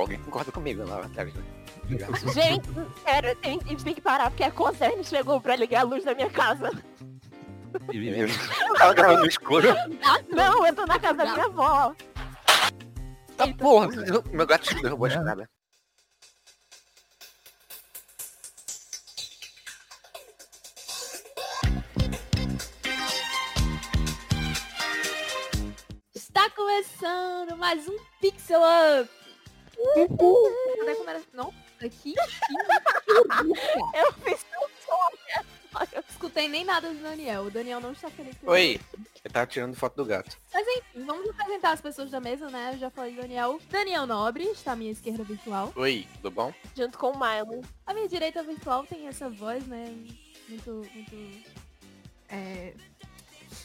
alguém concorda comigo. Gente, sério, tem, a gente tem que parar, porque a Concerne chegou pra ligar a luz da minha casa. Tava gravando no escuro. Não, eu tô na casa da minha avó. Tá porra, meu gato derrubou a escada. Está começando mais um Pixel Up. Cadê como era? Não, aqui. Eu fiz um som. Eu escutei nem nada do Daniel. O Daniel não está feliz. com Oi, eu tava tirando foto do gato. Mas enfim, vamos apresentar as pessoas da mesa, né? Eu já falei do Daniel. Daniel Nobre está à minha esquerda virtual. Oi, tudo bom? Junto com o Milo. A minha direita virtual tem essa voz, né? Muito, muito... É...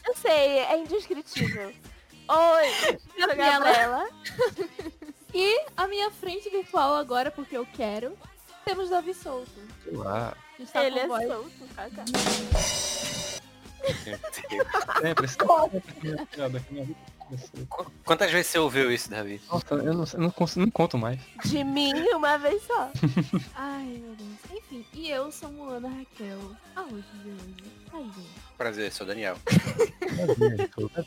Eu sei, é indescritível. Oi, Gabriela. E a minha frente virtual agora, porque eu quero, temos Davi Souto. Olá. A gente tá Ele com é voz- solto, caca. Aqui na vida. Qu- Quantas vezes você ouviu isso, Davi? Nossa, eu não, eu não, consigo, não conto mais. De mim, uma vez só. Ai, meu Deus. Enfim, e eu sou Moana Raquel. A hoje de hoje. Ai, gente. Prazer, sou o Daniel.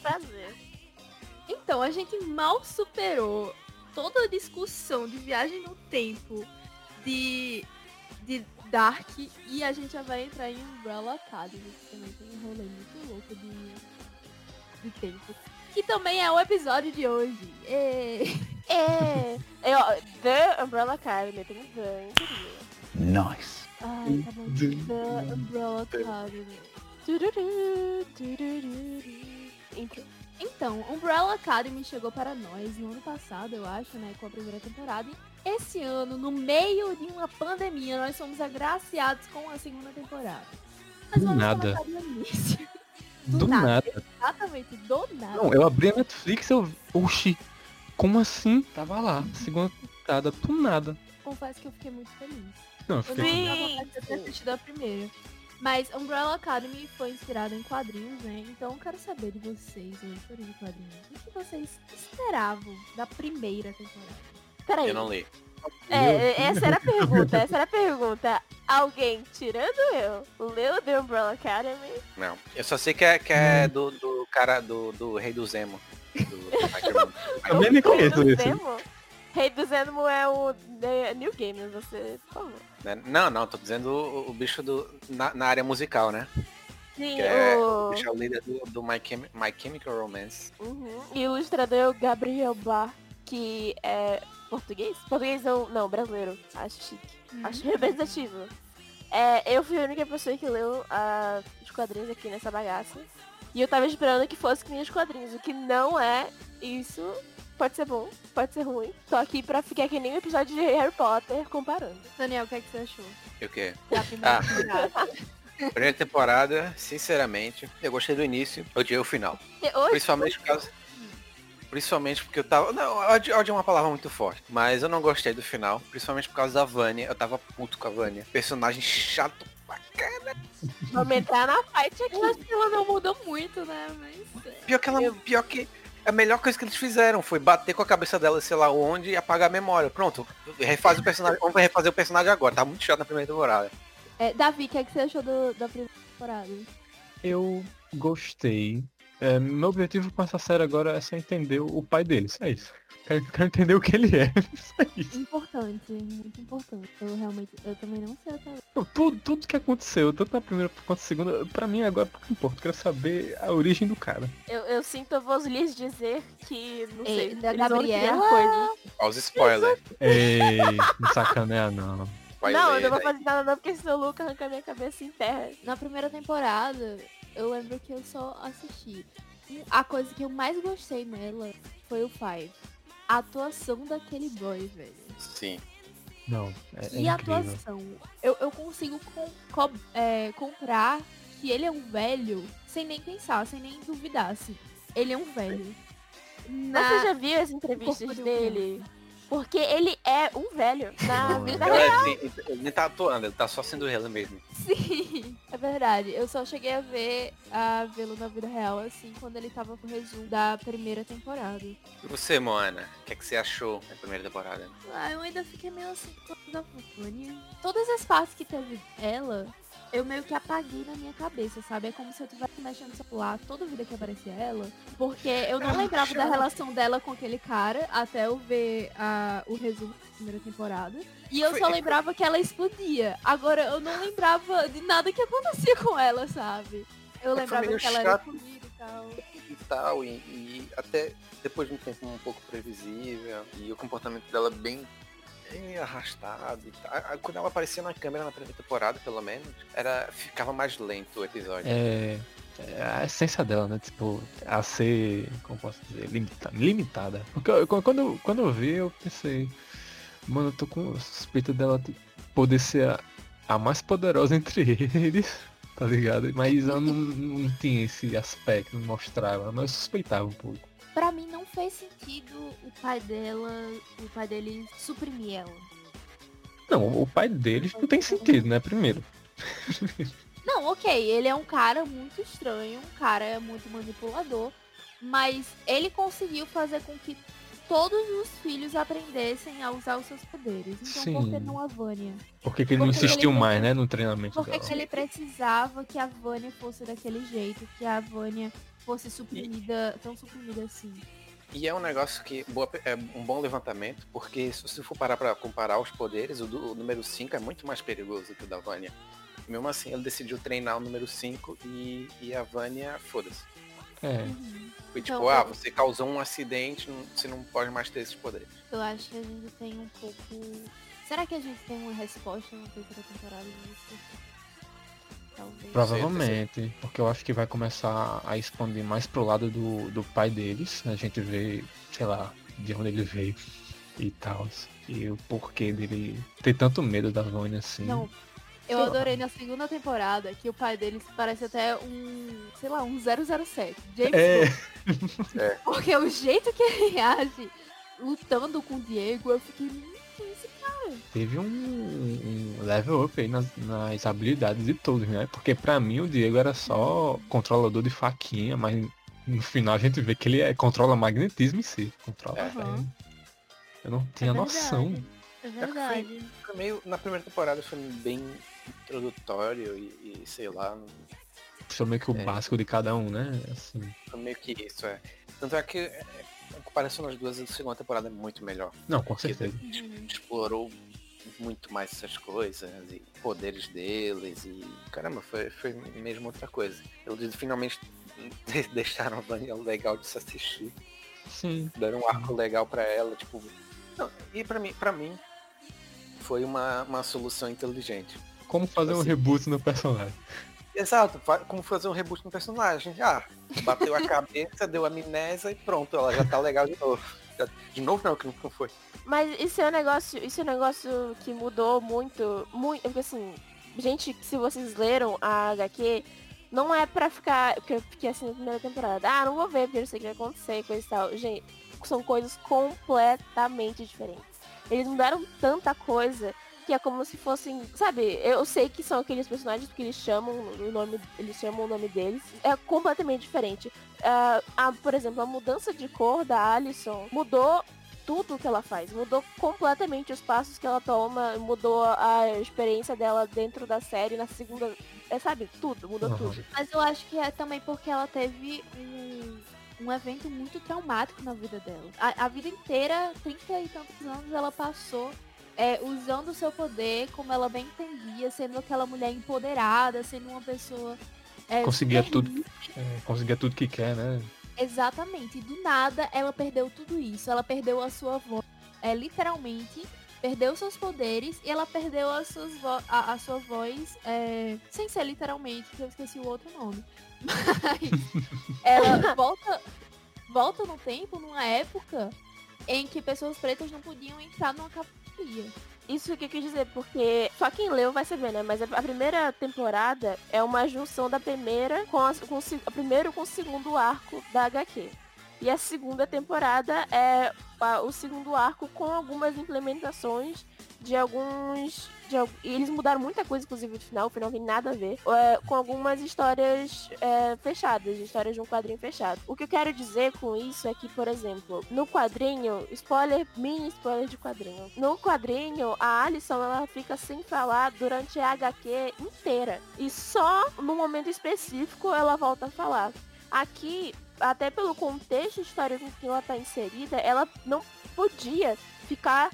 Prazer. Então, a gente mal superou toda a discussão de viagem no tempo de, de Dark e a gente já vai entrar em Umbrella Academy, que também tem um rolê muito louco de, de tempo. Que também é o episódio de hoje. Ê! É, é ó, The Umbrella Academy, tem um The, incrível. Nice. Ai, tá bom. The Umbrella Academy. Tururu, tururu. Intro. Então, Umbrella Academy chegou para nós no ano passado, eu acho, né, com a primeira temporada. E esse ano, no meio de uma pandemia, nós fomos agraciados com a segunda temporada. Mas Do vamos nada. do. Do nada. nada. Exatamente, do nada. Não, eu abri a Netflix e eu. Oxi, como assim? Tava lá, segunda temporada, do nada. Confesso que eu fiquei muito feliz. Não, eu Eu fiquei. não vontade de ter assistido a primeira. Mas Umbrella Academy foi inspirada em quadrinhos, né? Então eu quero saber de vocês, leitores de quadrinhos, o que vocês esperavam da primeira temporada? Peraí. Eu não li. É, essa era a pergunta, essa era a pergunta. Alguém, tirando eu, leu The Umbrella Academy? Não. Eu só sei que é, que é do, do cara do, do rei do Zemo. Do. Também nem Rei conheço esse. Zemo? Rei do Zemo é o The New Game, você, por favor. Né? Não, não, tô dizendo o, o bicho do, na, na área musical, né? Sim, Que é, o o... bicho é o líder do, do My, Chemi- My Chemical Romance. Uhum. E o ilustrador é o Gabriel Bar, que é português? Português não, não, brasileiro. Acho chique. Acho representativo. É, eu fui a única pessoa que leu os quadrinhos aqui nessa bagaça. E eu tava esperando que fosse que nem os quadrinhos. O que não é isso. Pode ser bom, pode ser ruim. Tô aqui pra ficar que nem um episódio de Harry Potter comparando. Daniel, o que, é que você achou E o quê? da primeira Ah. temporada? Primeira temporada, sinceramente, eu gostei do início, odiei o final. Hoje, Principalmente por causa. Principalmente porque eu tava. Não, ódio, é uma palavra muito forte. Mas eu não gostei do final. Principalmente por causa da Vânia. Eu tava puto com a Vânia. Personagem chato pra caralho. vamos entrar na fight aqui. Eu que ela não mudou muito, né? Mas. é. Pior que ela. Pior que. A melhor coisa que eles fizeram foi bater com a cabeça dela, sei lá onde, e apagar a memória. Pronto. Refaz o personagem. Vamos refazer o personagem agora. Tá muito chato na primeira temporada. É, Davi, o que, é que você achou do- da primeira temporada? Eu gostei. É, meu objetivo com essa série agora é só entender o pai deles. É isso. Quero, quero entender o que ele é. Só isso. Importante, muito importante. Eu realmente, eu também não sei até Pô, Tudo, tudo que aconteceu, tanto na primeira quanto na segunda, pra mim agora pouco importa. Eu quero saber a origem do cara. Eu, eu sinto, eu vou lhes dizer que, não Ei, sei, da Gabriela? os spoilers. Ei, não sacaneia não. Spoiler Não, eu não vou fazer nada não, porque senão o Luca arranca minha cabeça em terra. Na primeira temporada, eu lembro que eu só assisti. A coisa que eu mais gostei nela foi o Five. A atuação daquele boy, velho. Sim. Não, é, é E a incrível. atuação. Eu, eu consigo com- co- é, comprar que ele é um velho sem nem pensar, sem nem duvidar, assim. Ele é um velho. Você Na... já viu as entrevistas um dele Porque ele é um velho na vida Ela real. é- ele- ele nem tá atuando, ele tá só sendo ela mesmo. Sim, é verdade. Eu só cheguei a ver a vê-lo na vida real, assim, quando ele tava com o resumo da primeira temporada. E você, Moana, o que, é que você achou da primeira temporada? Ah, eu ainda fiquei meio assim com a Vânia. Todas as partes que teve ela, eu meio que apaguei na minha cabeça, sabe? É como se eu tivesse mexendo no celular toda vida que aparecia ela. Porque eu não lembrava da relação dela com aquele cara até eu ver a, o resumo da primeira temporada. E eu só lembrava que ela explodia. Agora eu não lembrava de nada que acontecia com ela, sabe? Eu foi lembrava meio que ela era explodida e tal. E tal, e, e até depois de um tempo um pouco previsível, e o comportamento dela bem, arrastado. Ah, Quando ela aparecia na câmera na primeira temporada, pelo menos, era, ficava mais lento o episódio. É, é a essência dela, né? Tipo, a ser, como posso dizer, limita- limitada. Porque eu- quando, quando eu vi, eu pensei, mano, eu tô com suspeita dela t- poder ser a, a mais poderosa entre eles, tá ligado? Mas eu não, não tinha esse aspecto, não mostrava, mas eu suspeitava um pouco. Pra mim não fez sentido o pai dela, o pai dele suprimir ela. Não, o pai deles não tem sentido, né? Primeiro. Não, ok, ele é um cara muito estranho, um cara muito manipulador, mas ele conseguiu fazer com que todos os filhos aprendessem a usar os seus poderes. Então por que Sim. não a Vânia? Por que, que ele não Porque ele insistiu tem- mais, né? No treinamento Por que, dela. que ele precisava que a Vânia fosse daquele jeito, que a Vânia fosse suprimida, tão suprimida assim? E é um negócio que boa- é um bom levantamento, porque se você for parar pra comparar os poderes, o, do- o número 5 é muito mais perigoso que o da Vânia. E mesmo assim, ele decidiu treinar o número 5 e, e a Vânia, foda-se. É. Foi tipo, Então, ah, você causou um acidente, não- você não pode mais ter esses poderes. Eu acho que a gente tem um pouco. Será que a gente tem uma resposta na terceira temporada disso? Talvez. Provavelmente, porque eu acho que vai começar a expandir mais pro lado do, do pai deles. A gente vê, sei lá, de onde ele veio e tal. E o porquê dele ter tanto medo da Vânia assim. Não, eu Sei lá. adorei na segunda temporada que o pai deles parece até um, sei lá, um 007. James É. É. Porque o jeito que ele age lutando com o Diego, eu fiquei esse cara. Teve um, um level up aí nas, nas habilidades de todos, né? Porque pra mim o Diego era só controlador de faquinha, mas no final a gente vê que ele é, controla magnetismo em si. Controla É. ferro. Eu não tinha noção. É verdade. Foi meio, na primeira temporada foi bem introdutório e, e sei lá, Foi meio que o É. básico de cada um, né? Assim. foi meio que isso, é. Tanto é que é, comparação das duas, a segunda temporada é muito melhor. Não, com certeza. Explorou muito mais essas coisas e poderes deles e caramba, foi, foi mesmo outra coisa. Eles finalmente deixaram a Vânia legal de se assistir, Sim. deram um arco legal pra ela, tipo. Não, e pra mim, para mim foi uma, uma solução inteligente. Como fazer um Assim. reboot no personagem. Exato, como fazer um reboot no personagem. Ah, bateu a cabeça, deu amnésia e pronto, ela já tá legal de novo. De novo não, que não foi. Mas isso é um negócio, isso é um negócio que mudou muito, muito, porque assim, gente, se vocês leram a HQ, não é pra ficar, porque assim na primeira temporada, ah, não vou ver, porque eu sei o que vai acontecer, coisa e tal. Gente, são coisas completamente diferentes. Eles mudaram tanta coisa que é como se fossem, sabe, eu sei que são aqueles personagens que eles chamam o nome, eles chamam o nome deles, é completamente diferente. Ah, a, por exemplo, a mudança de cor da Alison mudou tudo que ela faz. Mudou completamente os passos que ela toma, mudou a experiência dela dentro da série na segunda. É, sabe, tudo, mudou Aham. tudo. Mas eu acho que é também porque ela teve um, um evento muito traumático na vida dela. A, a vida inteira, 30 e tantos anos, ela passou é, usando o seu poder como ela bem entendia, sendo aquela mulher empoderada, sendo uma pessoa. é, Conseguia super tudo. É, conseguia tudo que quer, né? Exatamente. E do nada ela perdeu tudo isso. Ela perdeu a sua voz. É literalmente perdeu seus poderes e ela perdeu as suas vo- a, a sua voz é, sem ser literalmente, que eu esqueci o outro nome. Mas ela volta volta no tempo numa época em que pessoas pretas não podiam entrar numa categoria. Isso que eu quis dizer, porque só quem leu vai saber, né? Mas a primeira temporada é uma junção da primeira com, a, com o primeiro com o segundo arco da HQ. E a segunda temporada é o segundo arco com algumas implementações de alguns. De, eles mudaram muita coisa, inclusive, no final, o final tem nada a ver. é, com algumas histórias é, fechadas, histórias de um quadrinho fechado. O que eu quero dizer com isso é que, por exemplo, no quadrinho, spoiler, mini spoiler de quadrinho. No quadrinho, a Alison ela fica sem falar durante a HQ inteira. E só no momento específico ela volta a falar. Aqui, até pelo contexto histórico em que ela tá inserida, ela não podia ficar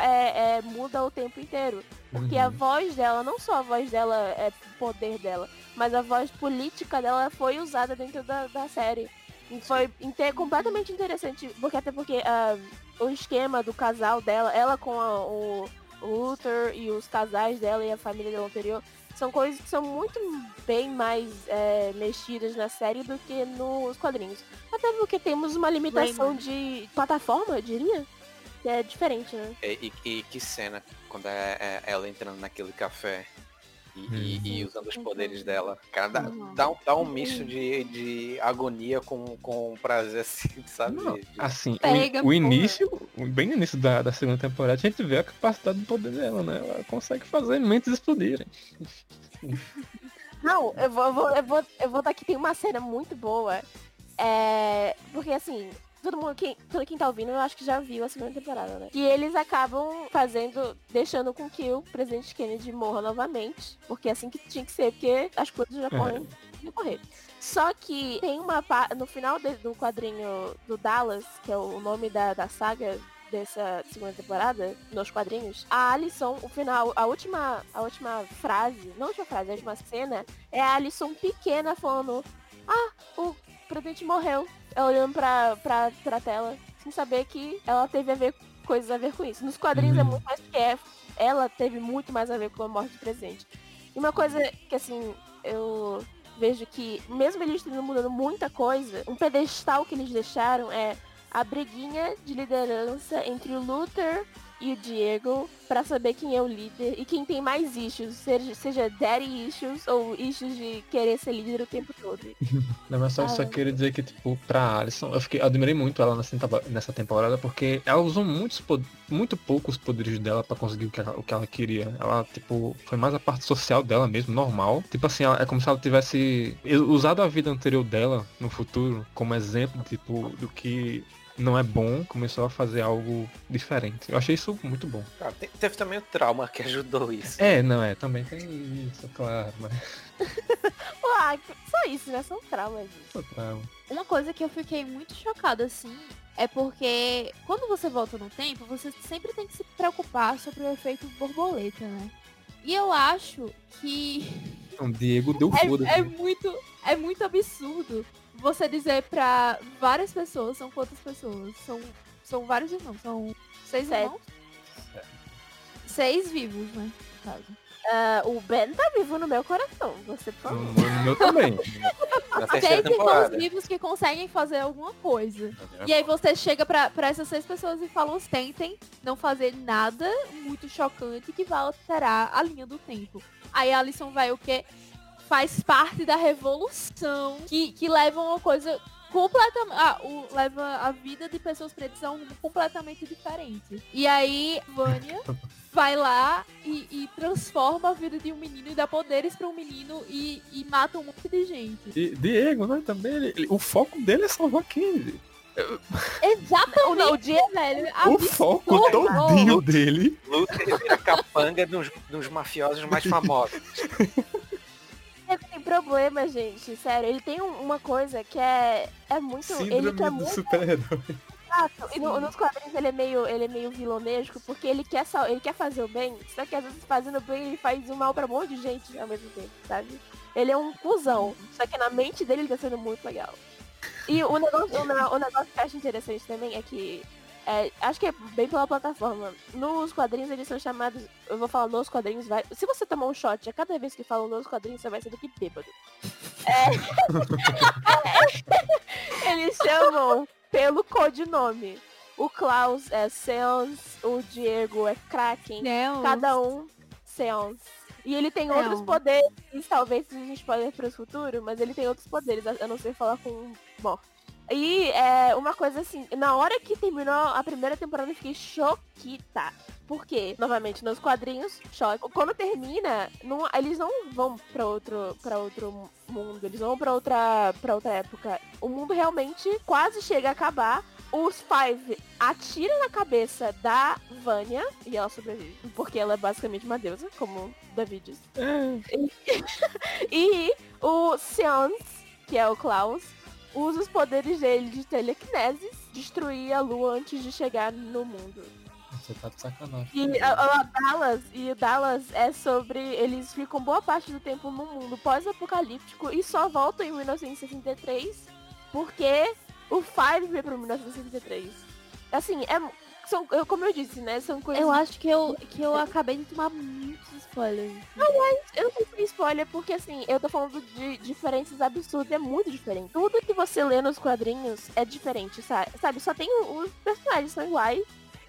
é, é, muda o tempo inteiro. Porque a Uhum. voz dela, não só a voz dela é poder dela, mas a voz política dela foi usada dentro da, da série. E foi inte- completamente interessante, porque até porque ah, o esquema do casal dela, ela com a- o, o Luther e os casais dela e a família dela anterior, são coisas que são muito bem mais é, mexidas na série do que nos quadrinhos. Até porque temos uma limitação de plataforma, eu diria. Que é diferente, né? E, e- e que cena, quando é, é ela entrando naquele café e, e- e usando os poderes dela. Cara, dá, Uhum. dá um, dá um misto de, de agonia com, com prazer, assim, sabe? Não, assim, Pega, o, o início, bem no início da, da segunda temporada, a gente vê a capacidade do poder dela, né? Ela consegue fazer mentes explodirem. Não, eu vou, eu vou, eu vou, eu vou dar que tem uma cena muito boa. É. Porque assim, todo mundo, quem, todo quem tá ouvindo, eu acho que já viu a segunda temporada, né? E eles acabam fazendo, deixando com que o presidente Kennedy morra novamente. Porque é assim que tinha que ser, porque as coisas já correm de correr. Só que tem uma no final do quadrinho do Dallas, que é o nome da, da saga dessa segunda temporada, nos quadrinhos, a Alison, o final, a última, a última frase, não a última frase, a última cena, é a Alison pequena falando, ah, o presidente morreu. Ela olhando pra, pra, pra tela, sem saber que ela teve a ver coisas a ver com isso. Nos quadrinhos é Uhum. muito mais porque é- ela teve muito mais a ver com a morte do presidente. E uma coisa que assim, eu vejo que, mesmo eles tendo mudando muita coisa, um pedestal que eles deixaram é a briguinha de liderança entre o Luther e o Diego pra saber quem é o líder e quem tem mais issues, seja, seja daddy issues ou issues de querer ser líder o tempo todo. Não, mas só, Ah, só é. queria dizer que, tipo, pra Alison, eu fiquei, admirei muito ela nessa, tempo- nessa temporada, porque ela usou muitos, muito poucos poderes dela pra conseguir o que, ela, o que ela queria. Ela, tipo, foi mais a parte social dela mesmo, normal. Tipo assim, ela- é como se ela tivesse usado a vida anterior dela no futuro como exemplo, tipo, do que não é bom, começou a fazer algo diferente. Eu achei isso muito bom. Ah, te- teve também o trauma que ajudou isso. É, não é, também tem isso, claro, mas Ah, só isso, né? São traumas disso. claro. Uma coisa que eu fiquei muito chocada, assim, é porque quando você volta no tempo, você sempre tem que se preocupar sobre o efeito borboleta, né? E eu acho que Então, Diego deu foda. é, é muito é muito absurdo você dizer pra várias pessoas, são quantas pessoas? São, são vários irmãos, são seis Sete. irmãos? Seis vivos, né? No caso. Ah, o Ben tá vivo no meu coração, você por No, favor. no meu também. Seis irmãos vivos que conseguem fazer alguma coisa. E aí você chega pra, pra essas seis pessoas e fala, tentem não fazer nada muito chocante que vá alterar a linha do tempo. Aí a Alison vai o quê? Faz parte da revolução que, que leva uma coisa completamente. Ah, o, leva a vida de pessoas pretas a um rumo completamente diferente. E aí, Vânia vai lá e, e transforma a vida de um menino e dá poderes para um menino e, e mata um monte de gente. E Diego, né, também, ele- ele- o foco dele é salvar Kennedy. Exatamente, O dia velho. O foco todinho dele. Luther vira capanga dos, dos mafiosos mais famosos. Problema, gente, sério. Ele tem um- uma coisa que é, é muito. ele quer do muito super-herói. chato. E no- nos quadrinhos ele é meio, ele é meio vilonesco, porque ele quer, sal- ele quer fazer o bem, só que às vezes fazendo o bem ele faz o mal pra um monte de gente ao mesmo tempo, sabe? Ele é um cuzão, só que na mente dele ele tá sendo muito legal. E o negócio, o, o negócio que eu acho interessante também é que. É, acho que é bem pela plataforma. Nos quadrinhos eles são chamados. Eu vou falar nos quadrinhos, vai. Se você tomar um shot a cada vez que falam nos quadrinhos, você vai ser do que bêbado. É... eles chamam pelo codinome. O Klaus é Seance, o Diego é Kraken, cada um Seance. E ele tem outros poderes, talvez seja um spoiler para o futuro, mas ele tem outros poderes, a a não ser falar com morte. E é uma coisa assim, na hora que terminou a primeira temporada eu fiquei choquita. Porque, novamente, nos quadrinhos, choque. Quando termina, não, eles não vão pra outro, pra outro mundo, eles vão pra outra, pra outra época. O mundo realmente quase chega a acabar. Os Five atiram na cabeça da Vânia e ela sobrevive. Porque ela é basicamente uma deusa, como David diz. e o Seance, que é o Klaus, usa os poderes dele de telecinese, destruir a lua antes de chegar no mundo. Você tá de sacanagem. E a, a Dallas, e o Dallas é sobre. Eles ficam boa parte do tempo no mundo pós-apocalíptico e só voltam em 1963 porque o Five veio pro 1963. Assim, é. São, eu- como eu disse, né? São coisas. Eu acho que eu, que eu acabei de tomar muitos spoilers. Eu não sei se é spoiler, porque assim, eu tô falando de diferenças absurdas, é muito diferente. Tudo que você lê nos quadrinhos é diferente, sa- sabe? Só tem os personagens são iguais,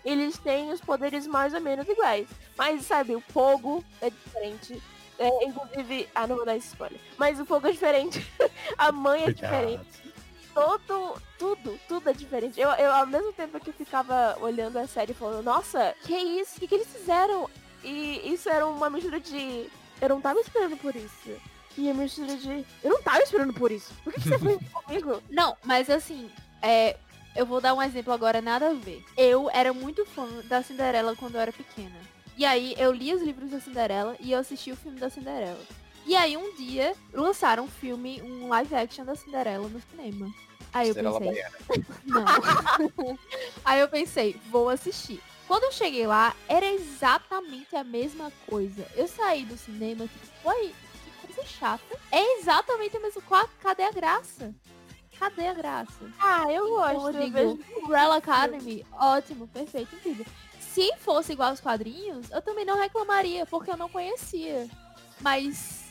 eles têm os poderes mais ou menos iguais. Mas, sabe, o fogo é diferente. É, inclusive, ah, não vou dar esse spoiler. Mas o fogo é diferente. A mãe é diferente. Todo, tudo, tudo é diferente. Eu, eu, ao mesmo tempo que eu ficava olhando a série falando, nossa, que isso? O que, que eles fizeram? E isso era uma mistura de. Eu não tava esperando por isso. E a mistura de. Eu não tava esperando por isso. Por que, que você foi comigo? Não, mas assim, é, eu vou dar um exemplo agora, nada a ver. Eu era muito fã da Cinderela quando eu era pequena. E aí eu li os livros da Cinderela e eu assisti o filme da Cinderela. E aí um dia lançaram um filme, um live action da Cinderela no cinema. Aí eu Cinderela pensei, Baiana. não. aí eu pensei, vou assistir. Quando eu cheguei lá, era exatamente a mesma coisa. Eu saí do cinema, tipo, uai, que coisa chata. É exatamente a mesma coisa. Cadê a graça? Cadê a graça? Ah, eu gosto. eu Eu digo. Umbrella Academy, ótimo, perfeito, incrível. Se fosse igual aos quadrinhos, eu também não reclamaria, porque eu não conhecia. Mas,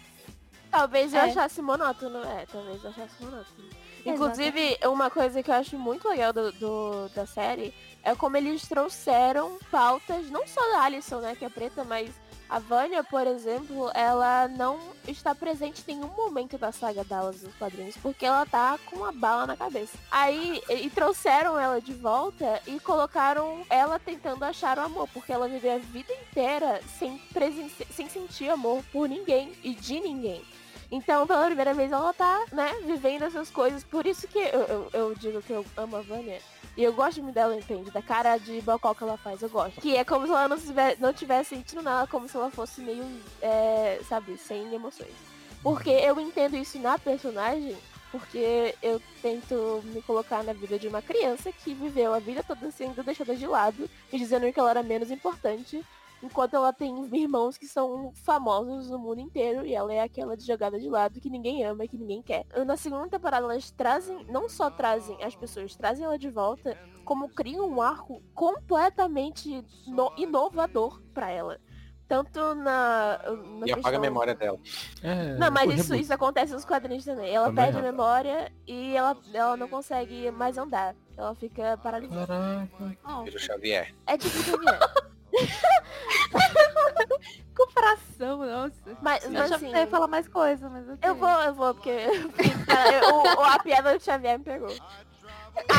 Talvez eu É. achasse monótono. É, talvez eu achasse monótono. Inclusive, uma coisa que eu acho muito legal do, do- da série é como eles trouxeram pautas, não só da Alison, né, que é preta, mas a Vânia, por exemplo, ela não está presente em nenhum momento da saga Dallas dos quadrinhos, porque ela tá com uma bala na cabeça. Aí, e, trouxeram ela de volta e colocaram ela tentando achar o amor, porque ela viveu a vida inteira sem, presenci- sem sentir amor por ninguém e de ninguém. Então, pela primeira vez, ela tá, né, vivendo essas coisas. Por isso que eu, eu, eu digo que eu amo a Vânia. E eu gosto muito dela, entende? Da cara de bocó que ela faz, eu gosto. Que é como se ela não não tivesse sentindo nada, como se ela fosse meio, é, sabe, sem emoções. Porque eu entendo isso na personagem, porque eu tento me colocar na vida de uma criança que viveu a vida toda sendo deixada de lado e dizendo que ela era menos importante, enquanto ela tem irmãos que são famosos no mundo inteiro e ela é aquela de jogada de lado que ninguém ama e que ninguém quer. Na segunda temporada elas trazem, não só trazem as pessoas, trazem ela de volta, como criam um arco completamente no- inovador pra ela. Tanto na. na E apaga a memória dela. É, não, mas isso, isso acontece nos quadrinhos também. Ela Também, perde a memória e ela, ela não consegue mais andar. Ela fica paralisada. Caraca. Vira o Xavier. É tipo Xavier. comparação, nossa. Mas, Eu mas achava assim, ia falar mais coisa, mas ok. eu vou, eu vou, porque eu- o- o- a piada do Xavier me pegou.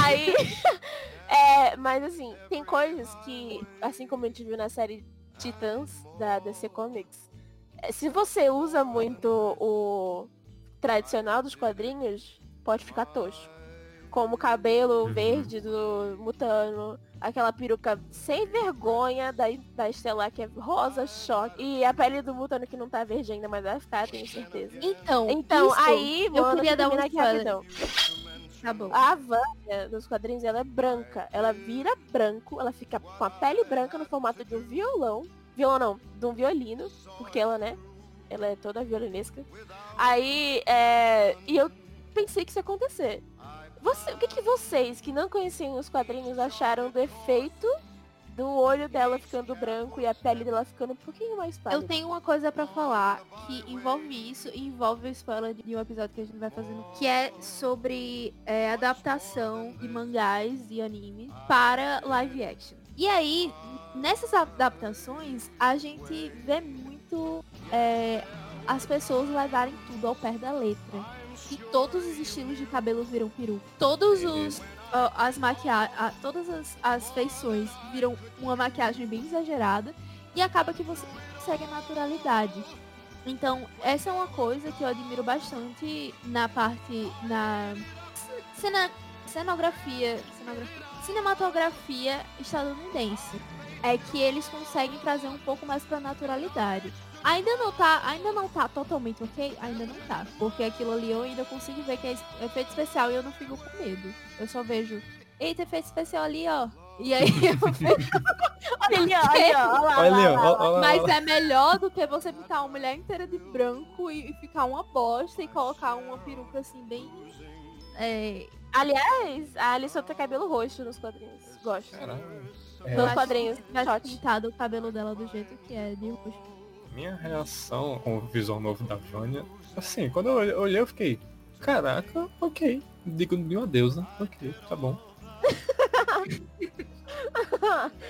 Aí, é, mas assim, tem coisas que, assim como a gente viu na série Titãs da DC Comics, é, se você usa muito o tradicional dos quadrinhos, pode ficar tosco. Como o cabelo Uhum. verde do Mutano, aquela peruca sem vergonha da, da Estelar que é rosa choque. E a pele do Mutano que não tá verde ainda, mas vai ficar, tenho certeza. Então, Então, isso, aí, eu queria dar um terminar aqui rapidão. Tá bom. A Vânia, nos quadrinhos, ela é branca. Ela vira branco, ela fica com a pele branca no formato de um violão. Violão não, de um violino, porque ela, né? Ela é toda violinesca. Aí, é... E eu pensei que isso ia acontecer. Você, o que, que vocês, que não conheciam os quadrinhos, acharam do efeito do olho dela ficando branco e a pele dela ficando um pouquinho mais pálida? Eu tenho uma coisa pra falar que envolve isso e envolve o spoiler de um episódio que a gente vai fazendo, que é sobre é, adaptação de mangás e animes para live action. E aí, nessas adaptações, a gente vê muito é, as pessoas levarem tudo ao pé da letra. E todos os estilos de cabelo viram peruca. Todos os ó, as maquiagens, todas as, as feições viram uma maquiagem bem exagerada e acaba que você consegue a naturalidade. Então, essa é uma coisa que eu admiro bastante na parte na cena, cenografia, cenografia, cinematografia estadunidense. É que eles conseguem trazer um pouco mais pra naturalidade. Ainda não tá, ainda não tá totalmente ok? Ainda não tá. Porque aquilo ali eu ainda consigo ver que é efeito especial e eu não fico com medo. Eu só vejo, eita, efeito especial ali, ó. E aí eu vejo. olha ali, ó, olha, olha lá, Olha olha lá, olha. Mas é melhor do que você pintar uma mulher inteira de branco e, e ficar uma bosta e colocar uma peruca assim bem. É, Aliás, a Alison tem cabelo roxo nos quadrinhos. Gosto. Caralho. Nos É, quadrinhos. tivesse Shot. pintado o cabelo dela do jeito que é de roxo. Minha reação com o visual novo da Vânia, assim, quando eu olhei eu fiquei, caraca, ok. Digo de uma deusa, ok, tá bom.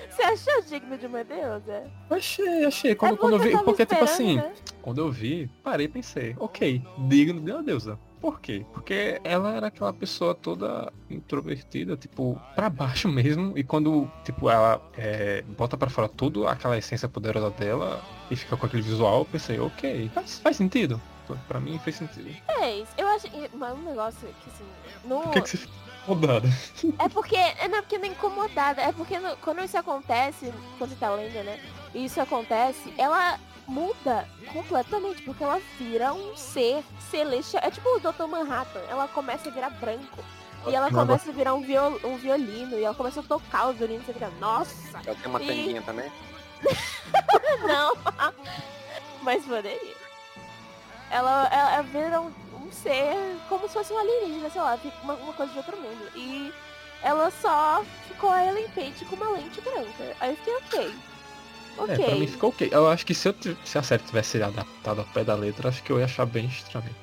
Você achou digno de uma deusa? Achei, achei. Quando, É quando eu vi, porque tipo assim, né? quando eu vi, parei e pensei, ok, digno de uma deusa. Por quê? Porque ela era aquela pessoa toda introvertida, tipo, pra baixo mesmo, e quando, tipo, ela é, bota pra fora toda aquela essência poderosa dela e fica com aquele visual, eu pensei, ok, faz, faz sentido. Pra mim fez sentido. Fez. Eu acho. Mas um negócio que assim. No... Por que, que você ficou incomodada? É porque. é, Não é porque não é incomodada. É porque no- quando isso acontece, quando você tá lendo, né? E isso acontece, ela muda completamente. Porque ela vira um ser celestial. É tipo o Dr. Manhattan. Ela começa a virar branco. E ela começa a virar um, viol, um violino. E ela começa a tocar o violino. Você fica, nossa! Ela tem uma E- tanguinha também. Não. Mas poderia. Ela, ela, ela vira um, um ser como se fosse um alienígena, sei lá, uma, uma coisa de outro mundo. E ela só ficou a Ellen Page com uma lente branca. Aí eu fiquei ok. Ok. É, pra mim ficou ok. Eu acho que se, eu, se a série tivesse adaptado ao pé da letra, acho que eu ia achar bem estranho.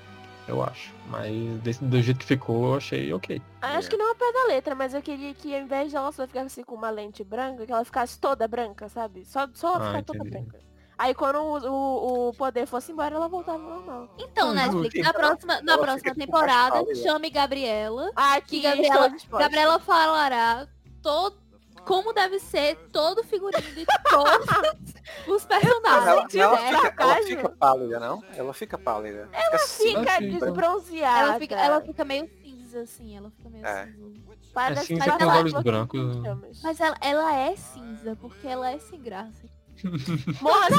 Eu acho. Mas desse, do jeito que ficou, eu achei ok. Acho que não é o pé da letra, mas eu queria que ao invés dela só ficar assim com uma lente branca, que ela ficasse toda branca, sabe? Só, só Ah, ficar toda branca. Aí quando o, o, o poder fosse embora, ela voltava ao normal. Então, Hum, Netflix, na próxima, na próxima com temporada, chame Gabriela. Ah, Que que Gabriela. Gabriela falará todo, como deve ser todo o figurino de todos os personagens. Ela, ela fica, ela fica pálida, não? Ela fica pálida. Fica assim. Fica então. desbronzeada. Ela fica, ela fica meio cinza, assim, ela fica meio É. cinza. Parece É cinza que com ela os olhos brancos. Mas ela, ela é cinza, porque ela é sem graça. Mora!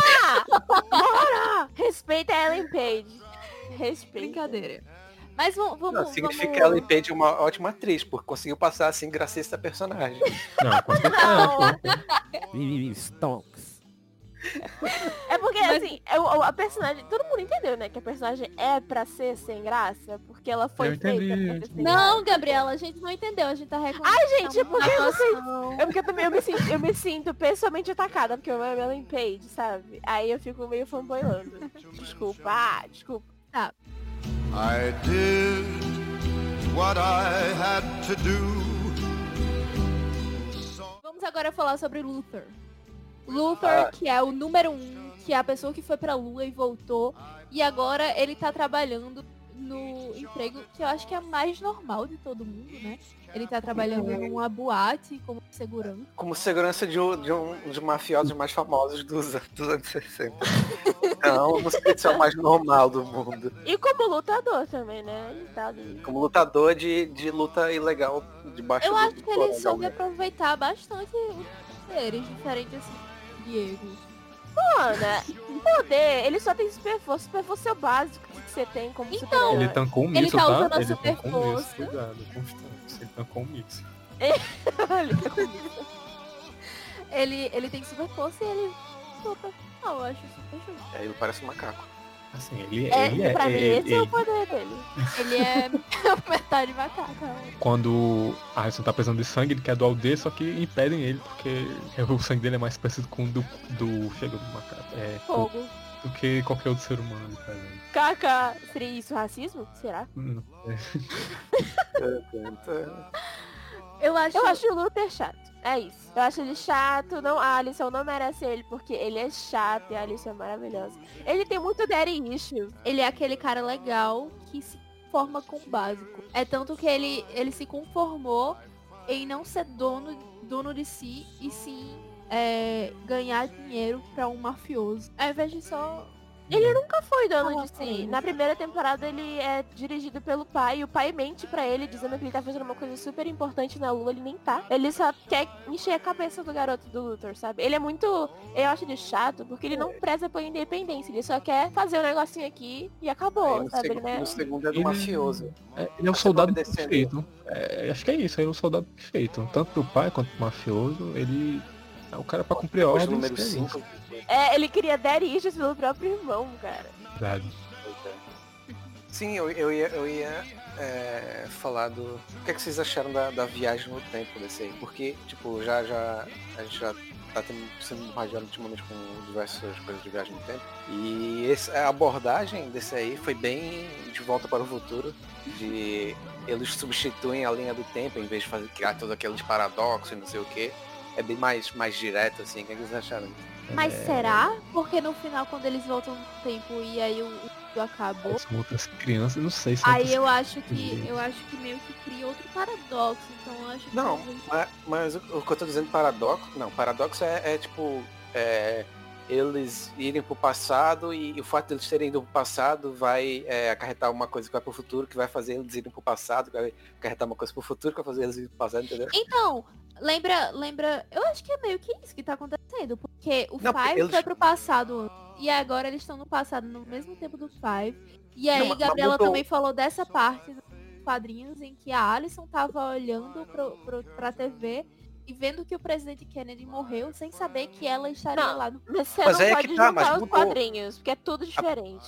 Mora! Respeita a Ellen Page. Respeita. Brincadeira. Mas vamos. Não, vamos, significa vamos... que ela é uma ótima atriz, porque conseguiu passar assim gracista personagem. Não, com certeza. Não. Stonks. É porque, Mas- assim, é a personagem... Todo mundo entendeu, né? Que a personagem é pra ser sem graça. Porque ela foi Eu feita entendi, pra eu ser sem Não, Gabriela, a gente não entendeu, a gente tá reclamando. Ai, gente, da porque atuação. É porque eu também eu me, sinto, eu me sinto pessoalmente atacada, porque eu amo a Ellen Page, sabe? Aí eu fico meio fanboylando. Desculpa, ah, desculpa. I did what I had to do. Vamos agora falar sobre Luther. Luther, Ah. que é o número um, que é a pessoa que foi pra lua e voltou. E agora ele tá trabalhando no emprego que eu acho que é mais normal de todo mundo, né? Ele tá trabalhando numa boate como segurança. Como segurança de um, de um dos mafiosos mais famosos dos, dos anos 60. Não, não sei se é o mais normal do mundo. E como lutador também, né? Ele tá ali. Como lutador de, de luta ilegal debaixo Eu do acho que ele soube aproveitar bastante os poderes, diferente assim, Diego. Ana, poder, ele só tem super força. Super força é o básico que você tem como Então, super-herói. Ele tancou um Ele míssil, tá tá? usando a Ele super um míssil. força. Cuidado, constante. Ele tancou um míssil. Ele tá. Ele, ele tem super força e ele. Ah, eu acho super justo. Aí ele parece um macaco. Assim, ele, É, ele é... pra mim, ele- esse é o ele- poder dele. Ele é metade macaca. Quando a Harrison tá precisando de sangue, ele quer doar o D, só que impedem ele, porque o sangue dele é mais parecido com o do, do chega do macaco. É, Fogo. do que qualquer outro ser humano ali presente. Kaká, seria isso racismo? Será? Hum, é. Eu acho. Eu acho o Luther chato. É isso. Eu acho ele chato. Não, a Alison não merece ele porque ele é chato e a Alison é maravilhosa. Ele tem muito daddy issue. Ele é aquele cara legal que se conforma com o básico. É tanto que ele, ele se conformou em não ser dono, dono de si e sim é, ganhar dinheiro pra um mafioso. Ao invés de só Ele nunca foi dono Ah, de si. Na primeira temporada ele é dirigido pelo pai e o pai mente pra ele dizendo que ele tá fazendo uma coisa super importante na lua, ele nem tá. Ele só quer encher a cabeça do garoto do Luthor, sabe? Ele é muito, eu acho ele chato porque ele não preza pela independência, ele só quer fazer um negocinho aqui e acabou, no, sabe? seg- Ele, né? no segundo é do Ele- mafioso. É, ele é o Você soldado perfeito. É, acho que é isso, ele é o soldado perfeito. Tanto pro pai quanto pro mafioso, ele é o cara pra cumprir ordens. do número que é isso. 5. É, ele queria dar issues pelo próprio irmão, cara. Verdade. Sim, eu, eu ia, eu ia é, falar do. O que, é que vocês acharam da, da viagem no tempo desse aí? Porque, tipo, já, já. A gente já tá tendo, sendo bombardeado ultimamente com diversas coisas de viagem no tempo. E esse- a abordagem desse aí foi bem de volta para o futuro. De eles substituem a linha do tempo em vez de fazer criar todos aqueles paradoxos e não sei o que. É bem mais, mais direto, assim. O que, é que vocês acharam? Mas será? Porque no final, quando eles voltam no tempo e aí o, o mundo acabou, São outras crianças, não sei se são aí eu acho que eu acho que meio que cria outro paradoxo. Então eu acho que Não, talvez- mas, mas o, que eu tô dizendo paradoxo, não, paradoxo é, é, tipo é, eles irem pro passado e, o fato de eles terem ido pro passado vai é, acarretar uma coisa que vai pro futuro, que vai fazer eles irem pro passado, que vai acarretar uma coisa pro futuro, que vai fazer eles irem pro passado, entendeu? Então, lembra, lembra, eu acho que é meio que isso que tá acontecendo, porque o Não, Five eles- foi pro passado e agora eles estão no passado no mesmo tempo do Five. E aí Não, Gabriela mudou. também falou dessa parte dos quadrinhos em que a Alison tava olhando pro, pro, pra TV e vendo que o presidente Kennedy morreu sem saber que ela estaria Não. lá no Mas você Mas não é pode que tá, mas juntar os mudou. quadrinhos, porque é tudo diferente.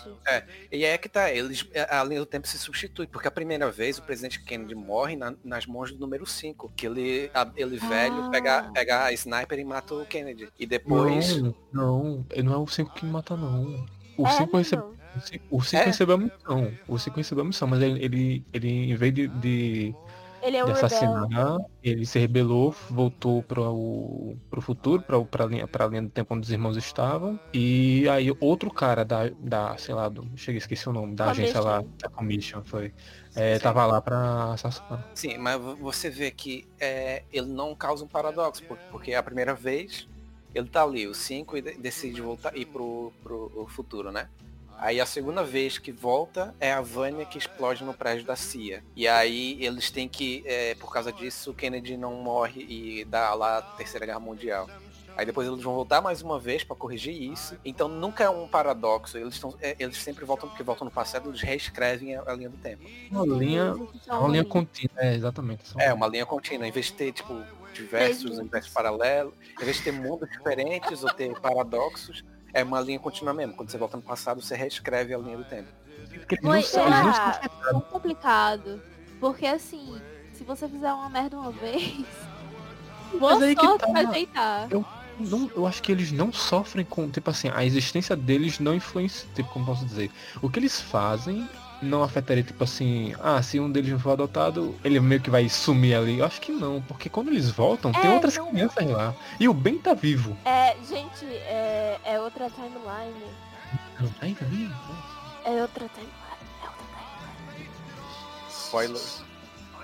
E aí é que tá, eles, a linha do tempo se substitui, porque a primeira vez o presidente Kennedy morre na- nas mãos do número 5, que ele, a- ele velho Ah. pega, pega a sniper e mata o Kennedy. E depois... Não, não, ele não é o 5 que mata não. O É, 5 não, recebeu. não. O 5 É? recebeu a missão. O 5 recebeu a missão, mas ele, ele, ele em vez de, de, Ele é um de rebelde. assassinar, ele se rebelou, voltou para o pro futuro, pra, pra, linha, pra linha do tempo onde os irmãos estavam. E aí outro cara da, da sei lá, do, cheguei, esqueci o nome, da agência lá, da Commission, foi. É, tava lá pra assassinar. Sim, mas vo- você vê que é, ele não causa um paradoxo, por- porque a primeira vez ele tá ali, o 5, e de- decide voltar ir pro, pro futuro, né? Aí a segunda vez que volta é a Vânia que explode no prédio da CIA. E aí eles têm que, é, por causa disso, o Kennedy não morre e dá lá a Terceira Guerra Mundial. Aí depois eles vão voltar mais uma vez pra corrigir isso. Então nunca é um paradoxo. Eles, tão, é, eles sempre voltam, porque voltam no passado, eles reescrevem a, a linha do tempo. Uma linha, uma linha contínua, é, exatamente. É, uma linha contínua. Em vez de ter, tipo, diversos universos paralelos, em vez de ter mundos diferentes ou ter paradoxos, é uma linha contínua mesmo. Quando você volta no passado, você reescreve a linha do tempo. São Ah, É tão complicado. Porque assim, se você fizer uma merda uma vez, boa Mas sorte tá. pra ajeitar. não, eu acho que eles não sofrem com, tipo assim, a existência deles não influencia, tipo, como posso dizer. O que eles fazem não afetaria, tipo assim, ah, se um deles não for adotado, ele meio que vai sumir ali. Eu acho que não, porque quando eles voltam, tem É, outras não- crianças lá. E o Ben tá vivo. É, gente, é, é outra timeline. Não, tá também? É outra timeline. É outra timeline. Spoiler.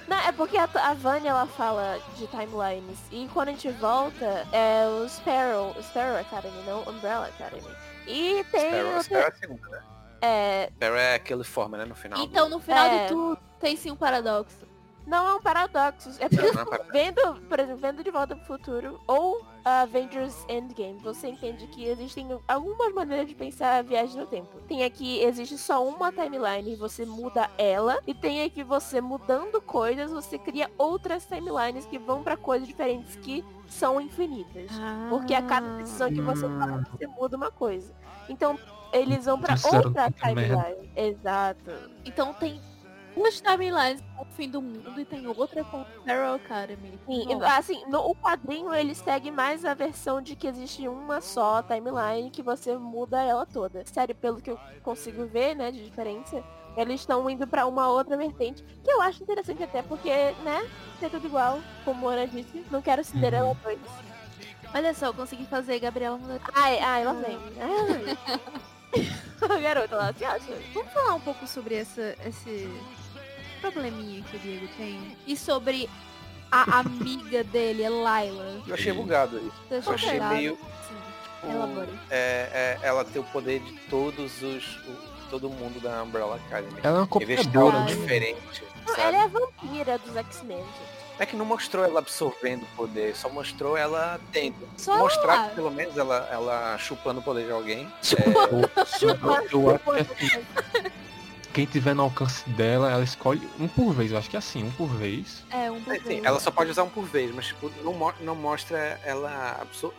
Não, é porque a, a Vânia ela fala de timelines. E quando a gente volta, é o Sparrow, Sparrow Academy, não Umbrella Academy. E tem Sparrow, outra- Sparrow é a segunda, né? É, Sparrow é aquele forma, né? No final. Então no final É. de tudo tem sim um paradoxo. não é um paradoxo. É é para- vendo, por exemplo, vendo de volta pro futuro ou Avengers Endgame, você entende que existem algumas maneiras de pensar a viagem no tempo. Tem aqui, existe só uma timeline e você muda ela, e tem aqui você mudando coisas, você cria outras timelines que vão pra coisas diferentes que são infinitas. Porque a cada decisão que você toma, você muda uma coisa. Então, eles vão pra fizeram outra timeline. Exato. Então tem duas timelines com o fim do mundo e tem outra com Arrow Academy. Sim, Bom, assim, no o quadrinho ele segue mais a versão de que existe uma só timeline que você muda ela toda. Sério, pelo que eu consigo ver, né, de diferença, eles estão indo pra uma outra vertente, que eu acho interessante até porque, né, ser tudo igual, como a Ana disse, não quero Cinderela 2. Olha só, eu consegui fazer Gabriela mudar. Ai, ai, lá vem. A garota lá, se acha? Vamos falar um pouco sobre essa, esse, probleminha que o Diego tem. E sobre a amiga dele, a Laila. Eu achei bugado isso. Eu achei meio. Tipo, é, é, ela tem o poder de todos os. o- todo mundo da Umbrella Academy. Ela é uma copiadora. Ai. diferente. Não, ela é a vampira dos X-Men, gente. É que não mostrou ela absorvendo o poder, só mostrou ela tendo. Só Mostrar ela. que pelo menos ela, ela chupando o poder de alguém. Eu, eu acho que assim, quem tiver no alcance dela, ela escolhe um por vez. Eu acho que é assim, um por vez. É, um É, pouco. assim, ela só pode usar um por vez, mas tipo, não, mo- não mostra ela absor...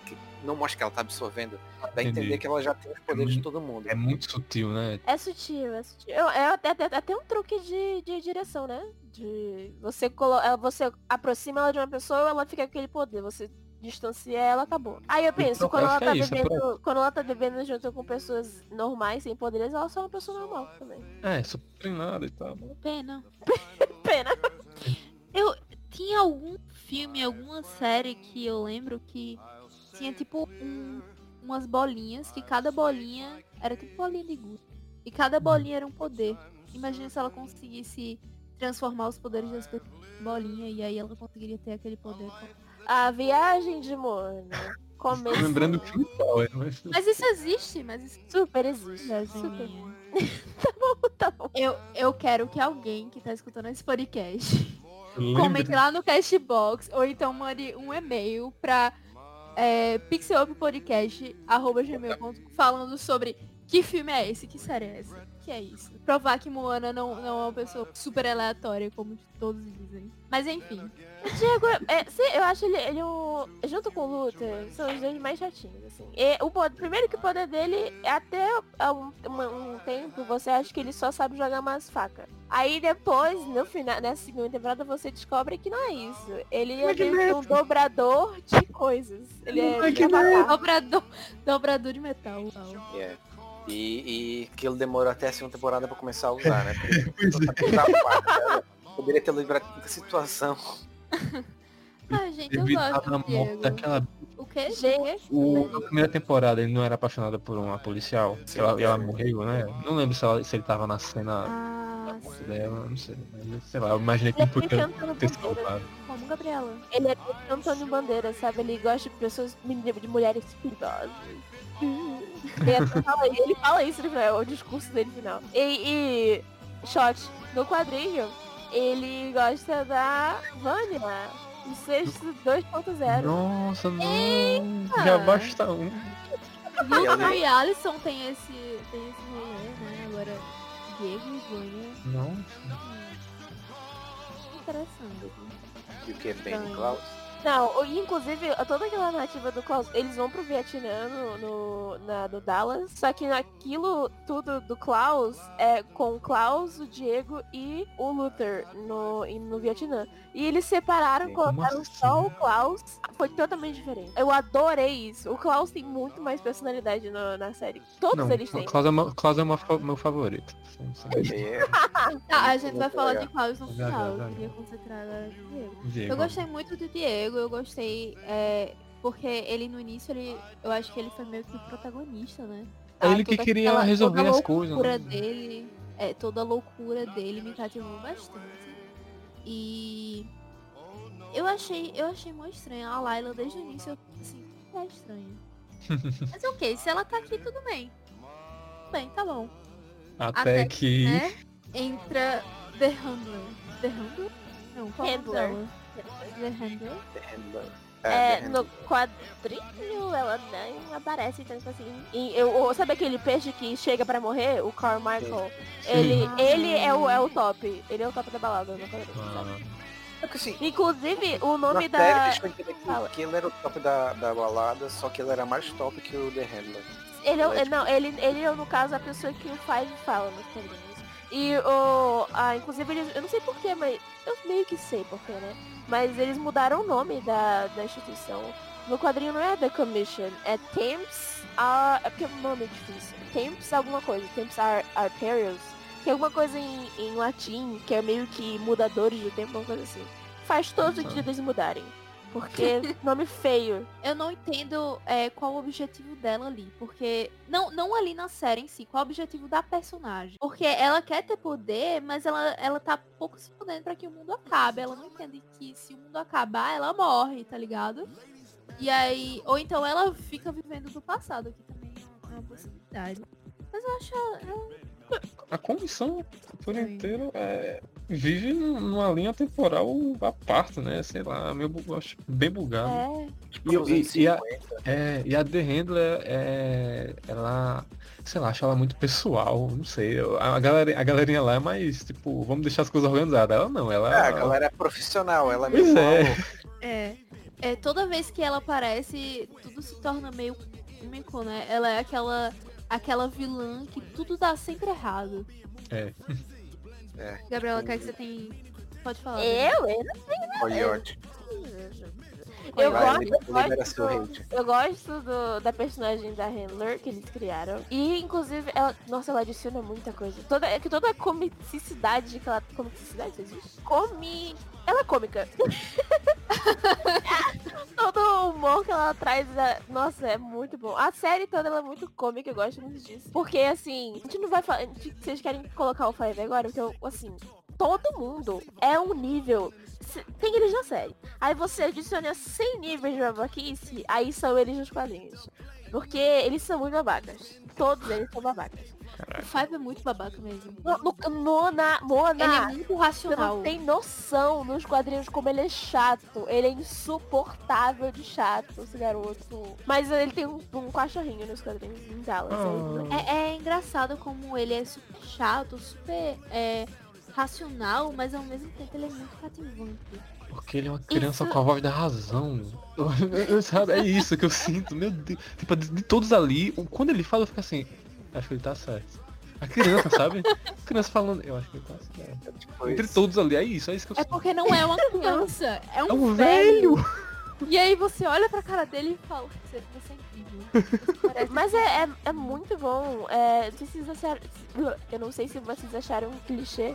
não mostra que ela tá absorvendo. Dá a entender que ela já tem os poderes de muito- todo mundo. É muito sutil, né? É sutil, é sutil. Eu- É até, até, até um truque de, de direção, né? De você, colo... ela- você aproxima ela de uma pessoa, ela fica com aquele poder. Você distancia ela, acabou. Aí eu penso, Então, quando acho ela, tá é isso, é por vivendo, quando ela tá vivendo junto com pessoas normais, sem poderes, ela só é uma pessoa normal também. É, super treinada e tal. Pena. Pena. Eu tinha algum filme, alguma série que eu lembro que tinha tipo um- umas bolinhas, que cada bolinha era tipo bolinha de gude. E cada bolinha era um poder. Imagina se ela conseguisse transformar os poderes das pessoas em bolinha e aí ela conseguiria ter aquele poder. A viagem de Mona. Começo. Lembrando que é, mas... Mas isso existe, mas isso Super existe. Super. minha. Tá bom. Eu, eu quero que alguém que tá escutando esse podcast Lembra- comente lá no Castbox ou então mande um e-mail pra é, pixelupodcast.gmail.com falando sobre que filme é esse, que série é essa, que é isso. Provar que Moana não, não é uma pessoa super aleatória, como todos dizem. Mas enfim, O Diego, é, sim, eu acho ele, ele um, junto com o Luther, são os dois mais chatinhos, assim. E o poder, primeiro que o poder dele é até um, um tempo, você acha que ele só sabe jogar umas facas. Aí depois, no final, nessa segunda temporada, você descobre que não é isso. Ele é meio um dobrador de coisas. Ele é avatar. dobrador, dobrador de metal. uau. É. E, e que ele demorou até a segunda temporada pra começar a usar, né? Porque a faca, né? Poderia ter livrado tanta situação. Ai, gente, eu gosto a do morte Diego. daquela... O? Gente, O, na primeira temporada ele não era apaixonado por uma policial. Sim. ela, e ela morreu, né? Não lembro se, ela- se ele tava na cena Ah, dela, não sei. Mas, sei lá, eu imaginei que ele é podia ter salvado. Como Gabriela? Ele é Antônio Bandeira, sabe? Ele gosta de pessoas, de mulheres perigosas. Ele fala, ele fala isso no final, é o discurso dele no final. E, e Shot, no quadrinho, ele gosta da Vânia. O sexto 2.0. Nossa, não. Já basta um. Luke e Alisson tem esse, tem esse rolê, né? Agora, Diego e Vânia. Nossa. hum, Interessante. E o que é Estranho. Klaus? Não, o- inclusive, toda aquela narrativa do Klaus, eles vão pro Vietnã no, no, na, no Dallas, só que naquilo tudo do Klaus é com o Klaus, o Diego e o Luther no, no Vietnã. E eles separaram, colocaram Como só assim? o Klaus, foi totalmente diferente. Eu adorei isso. O Klaus tem muito mais personalidade no- na série. Todos Não, eles têm. Klaus é, meu- Klaus é meu fa- meu favorito. Tá, a gente vai falar de Klaus no final. Eu queria concentrar. Diego. Eu gostei muito do Diego, eu gostei. é, porque ele no início, ele, eu acho que ele foi meio que o protagonista, né? É ele que queria aquela- resolver toda a as coisas, loucura né? dele, é, toda a loucura dele me cativou bastante. E eu achei, eu achei muito estranho. A Layla desde o início eu assim, é estranho. Mas ok, se ela tá aqui, tudo bem. Tudo bem, tá bom. Até, Até que. Né? Entra The Handler. The Handler? Não, qual é Handler. The Handler. The Handler. É, The no quadrinho ela nem aparece tanto assim. E eu, sabe aquele peixe que chega pra morrer? O Carmichael. Ele, Sim. ele é, o, é o top. Ele é o top da balada no quadrinho? Ah, É assim, Inclusive, o nome na da. série que, que ele era o top da, da balada, só que ele era mais top que o The Handler. Ele é, Ele é tipo- não, ele, ele é, no caso, a pessoa que o Five fala nos quadrinhos. E o. Ah, inclusive, eles, eu não sei porquê, mas. Eu meio que sei porquê, né? Mas eles mudaram o nome da, da instituição. No quadrinho não é The Commission, é Temps. Ar- é porque o nome é difícil. Temps alguma coisa. Temps Ar Arterials. Que é alguma coisa em, em latim, que é meio que mudadores do tempo, uma coisa assim. Faz todo Uhum. sentido eles mudarem. Porque nome feio. Eu não entendo é, qual o objetivo dela ali. Porque. Não, não ali na série em si, qual o objetivo da personagem. Porque ela quer ter poder, mas ela, ela tá pouco se fudendo pra que o mundo acabe. Ela não entende que se o mundo acabar, ela morre, tá ligado? E aí. Ou então ela fica vivendo do passado, que também é uma possibilidade. Mas eu acho. ela- A comissão por inteiro é, vive num- numa linha temporal à parte, né? Sei lá, meio, acho bem bugado. É. E e- e a- 50. É, e a The Handler, é, ela, sei lá, acho ela muito pessoal, não sei. A, galera, a galerinha lá é mais, tipo, vamos deixar as coisas organizadas. Ela não, ela... É, a galera é profissional, ela Pois mesmo. é. É. É, toda vez que ela aparece, tudo se torna meio cômico, né? Ela é aquela aquela vilã que tudo dá sempre errado. É. É. Gabriela, o que é que você tem? Pode falar. né? Eu? Eu Coyote. Eu Vai, gosto, libera- eu gosto, seu hate. eu gosto do- da personagem da Handler que eles criaram. E inclusive, ela, nossa, ela adiciona muita coisa. Toda, é que toda a comicidade que ela. Comicidade existe? Comi. Ela é cômica. Todo o humor que ela traz, é- nossa, é muito bom. A série toda ela é muito cômica, eu gosto muito disso. Porque assim, a gente não vai falar. Vocês querem colocar o Five agora? Porque assim, todo mundo é um nível. Tem eles na série. Aí você adiciona 100 níveis de babaquice, aí são eles nos quadrinhos. Porque eles são muito babacas. Todos eles são babacas. O Five é muito babaca mesmo. No, no, no, na, Mona, Ele é muito você racional. não tem noção nos quadrinhos como ele é chato. Ele é insuportável de chato, esse garoto. Mas ele tem um, um cachorrinho nos quadrinhos em Dallas. Aí- É, é engraçado como ele é super chato, super é, racional, mas ao mesmo tempo ele é muito cativante. Porque ele é uma criança Isso- com a voz da razão. Eu- eu- sabe, é isso que eu sinto, meu Deus. Tipo, de, de todos ali, quando ele fala, eu fico assim, acho que ele tá certo. A criança, sabe? A criança falando, eu acho que ele tá certo. É tipo Entre isso. todos ali, é isso, é isso que eu É porque não é uma criança, é um, É um velho. velho! E aí você olha pra cara dele e fala, você, você é incrível. Mas é, é, é muito bom. É, se vocês acharam, eu não sei se vocês acharam um clichê,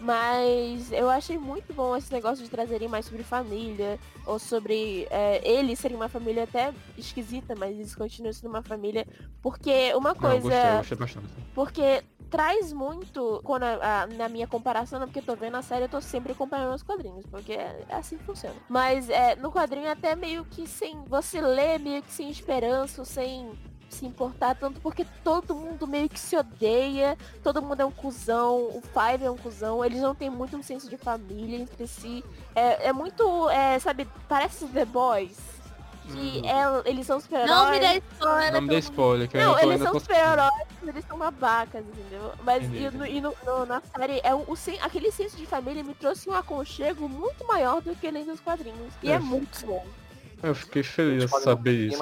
mas eu achei muito bom esse negócio de trazerem mais sobre família, ou sobre é, eles serem uma família até esquisita, mas eles continuam sendo uma família. Porque uma Não, eu coisa. gostei, eu gostei. Porque traz muito, quando a- a- na minha comparação, não porque eu tô vendo a série, eu tô sempre comparando os quadrinhos, porque é, é assim que funciona. Mas é, no quadrinho até meio que sem. Você lê meio que sem esperança, sem se importar tanto, porque todo mundo meio que se odeia, todo mundo é um cuzão, o Five é um cuzão, eles não têm muito um senso de família entre si. É, é muito, é, sabe, parece The Boys. Que é- eles são super-heróis. Não me dê spoiler, Não me dê pelo spoiler, que eu Não, tô eles são super-heróis, eles são babacas, entendeu? Mas e, no, e no- no- na série, é um, o sen- aquele senso de família me trouxe um aconchego muito maior do que ele nos quadrinhos. E é, É. muito bom. Eu fiquei feliz de saber isso.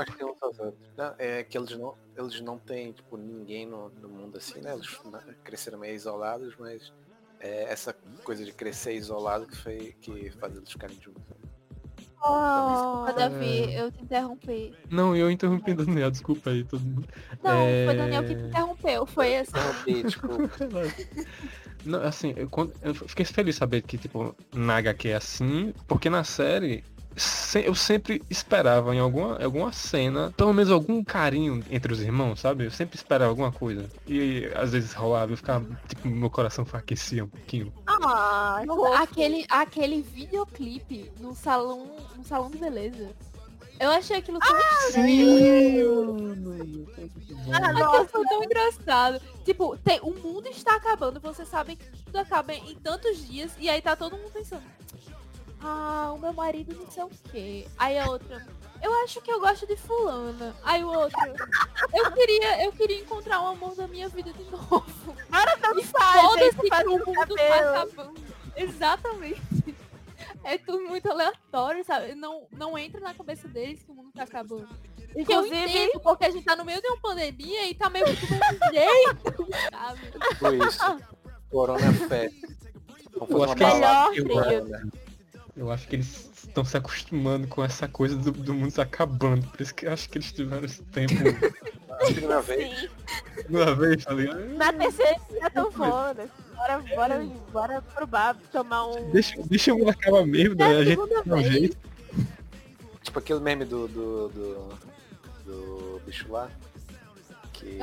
Não, é que eles não, eles não têm, tipo, ninguém no, no mundo assim, né? Eles né, cresceram meio isolados, mas é essa coisa de crescer isolado que foi que faz eles ficarem juntos. Desculpa, Davi, eu te interrompi. Não, eu interrompi Daniel, desculpa aí, todo mundo. Não, É. foi Daniel que te interrompeu. Foi assim. Interrompi, desculpa. Não, assim, eu, quando- eu fiquei feliz de saber que, tipo, na HQ é assim, porque na série se- eu sempre esperava em alguma, alguma cena, pelo menos algum carinho entre os irmãos, sabe? Eu sempre esperava alguma coisa. E às vezes rolava, eu ficava, tipo, meu coração aquecia um pouquinho. Ah, Nossa, aquele, aquele videoclipe no salão, no salão de beleza. Eu achei aquilo tão Aquilo foi tão engraçado. Tipo, tem, o mundo está acabando, você sabe que tudo acaba em tantos dias, e aí tá todo mundo pensando. Ah, o meu marido não sei o quê. Aí a outra, eu acho que eu gosto de fulana. Aí o outro, eu queria, eu queria encontrar o amor da minha vida de novo. Para E dançar, foda-se gente, que faz o mundo tá acabando. Exatamente. É tudo muito aleatório, sabe? Não, não entra na cabeça deles que o mundo tá acabando. Que eu Inclusive, entendo, porque a gente tá no meio de uma pandemia e tá meio que do mesmo jeito, sabe? Foi isso. Corona Fest. Vamos Eu fazer acho uma balada Melhor. Eu acho que eles estão se acostumando com essa coisa do, do mundo se acabando. Por isso que eu acho que eles tiveram esse tempo uma vez. uma vez, tá ligado? Na terceira já tão foda. Bora, bora, bora pro bar tomar um. Deixa, deixa o mundo acabar mesmo, né? É a A gente segunda dá um jeito. Tipo aquele meme do. do. do, do bicho lá. Que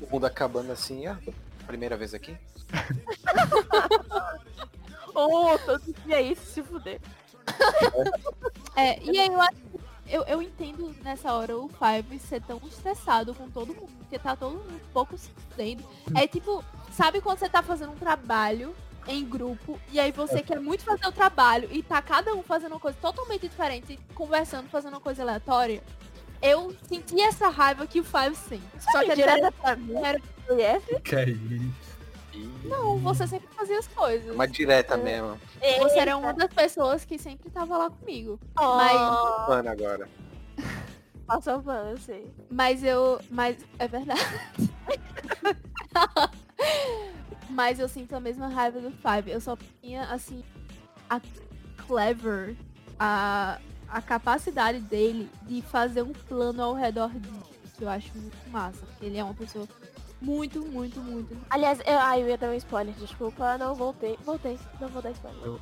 o mundo acabando assim, ah, primeira vez aqui. Oh, todo dia isso, se fuder. É, e aí eu acho que eu, eu entendo nessa hora o Five ser tão estressado com todo mundo, porque tá todo mundo um pouco se fudendo. É tipo, sabe quando você tá fazendo um trabalho em grupo e aí você quer muito fazer o trabalho e tá cada um fazendo uma coisa totalmente diferente, conversando, fazendo uma coisa aleatória? Eu senti essa raiva que o Five sente. Só que direta era, pra mim. era-? Que é isso? Não, você sempre fazia as coisas. uma direta mesmo. Você era uma das pessoas que sempre tava lá comigo. Mas... Mano, agora. Passou pano, eu sei. Mas eu. Mas é verdade. mas eu sinto a mesma raiva do Five. Eu só tinha, assim, a clever, a, a capacidade dele de fazer um plano ao redor disso. Que eu acho muito massa. Porque ele é uma pessoa muito, muito, muito. Aliás, eu, ai, eu ia dar um spoiler, desculpa. Não, voltei. Voltei. Não vou dar spoiler. Eu-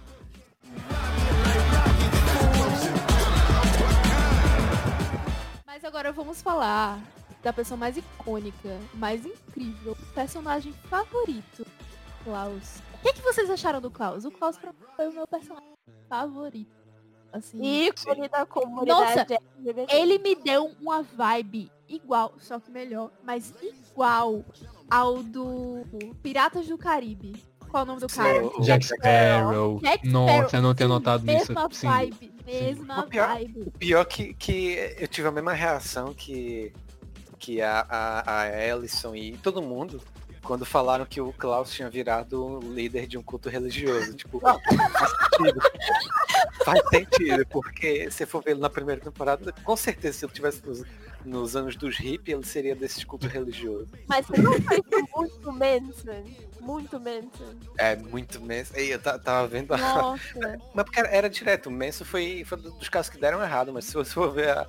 Mas agora vamos falar da pessoa mais icônica, mais incrível, personagem favorito, Klaus. O que, que vocês acharam do Klaus? O Klaus foi o meu personagem favorito. Assim, Ícone da comunidade LGBT. ele me deu uma vibe igual, só que melhor, mas igual ao do Piratas do Caribe. Qual é o nome do cara? Jack Jack Sparrow. Jack Nossa, eu não tinha notado nisso. Mesma Sim. vibe, mesma O pior- vibe. O pior que, que eu tive a mesma reação que, que a, a, a Ellison e todo mundo quando falaram que o Klaus tinha virado líder de um culto religioso. Tipo, faz sentido. Faz sentido, porque se for ver ele na primeira temporada, com certeza se ele tivesse nos, nos anos dos hippies, ele seria desse culto religioso. Mas você não faz isso muito Manson. Muito Manson. É muito Manson. Ei, Eu ta- tava vendo a, Nossa. Mas porque era, era direto, o Manson foi, foi dos casos que deram errado, mas se você for ver a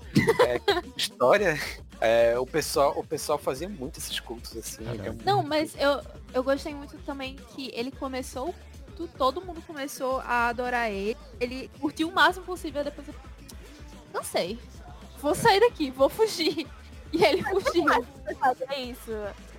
é, história, é, o, pessoal, o pessoal fazia muito esses cultos assim. É Não, mas eu, eu gostei muito também que ele começou, todo mundo começou a adorar ele. Ele curtiu o máximo possível, depois eu... Não sei. Vou sair daqui, vou fugir. E ele fugiu. É isso.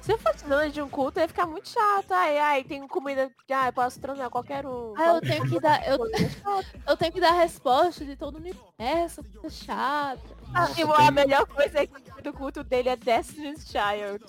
Se eu fosse dona de um culto, ia ficar muito chato. Ai, ai, tem comida. Ah, eu posso transar qualquer um. Ah, eu tenho que dar. Eu, eu tenho que dar a resposta de todo o universo, coisa chata. Ah, e a melhor coisa é que do culto dele é Destiny's Child.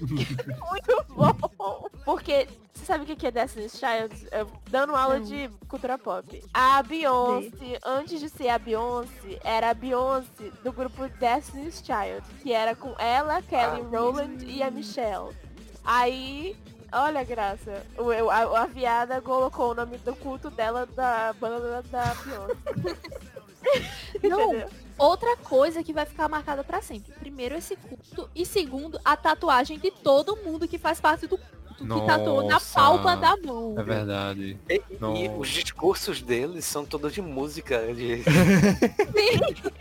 Muito bom. Porque, você sabe o que é Destiny's Child? Dando aula Não. de cultura pop. A Beyoncé, antes de ser a Beyoncé, era a Beyoncé do grupo Destiny's Child. Que era com ela, Kelly Ah. Rowland e a Michelle. Aí, olha a graça. O, a, a viada colocou o nome do culto dela da banda da Beyoncé. Não? Outra coisa que vai ficar marcada pra sempre. Primeiro, esse culto. E segundo, a tatuagem de todo mundo que faz parte do culto. Que tatuou na Nossa. palma da mão. É verdade. E, e os discursos deles são todos de música. De...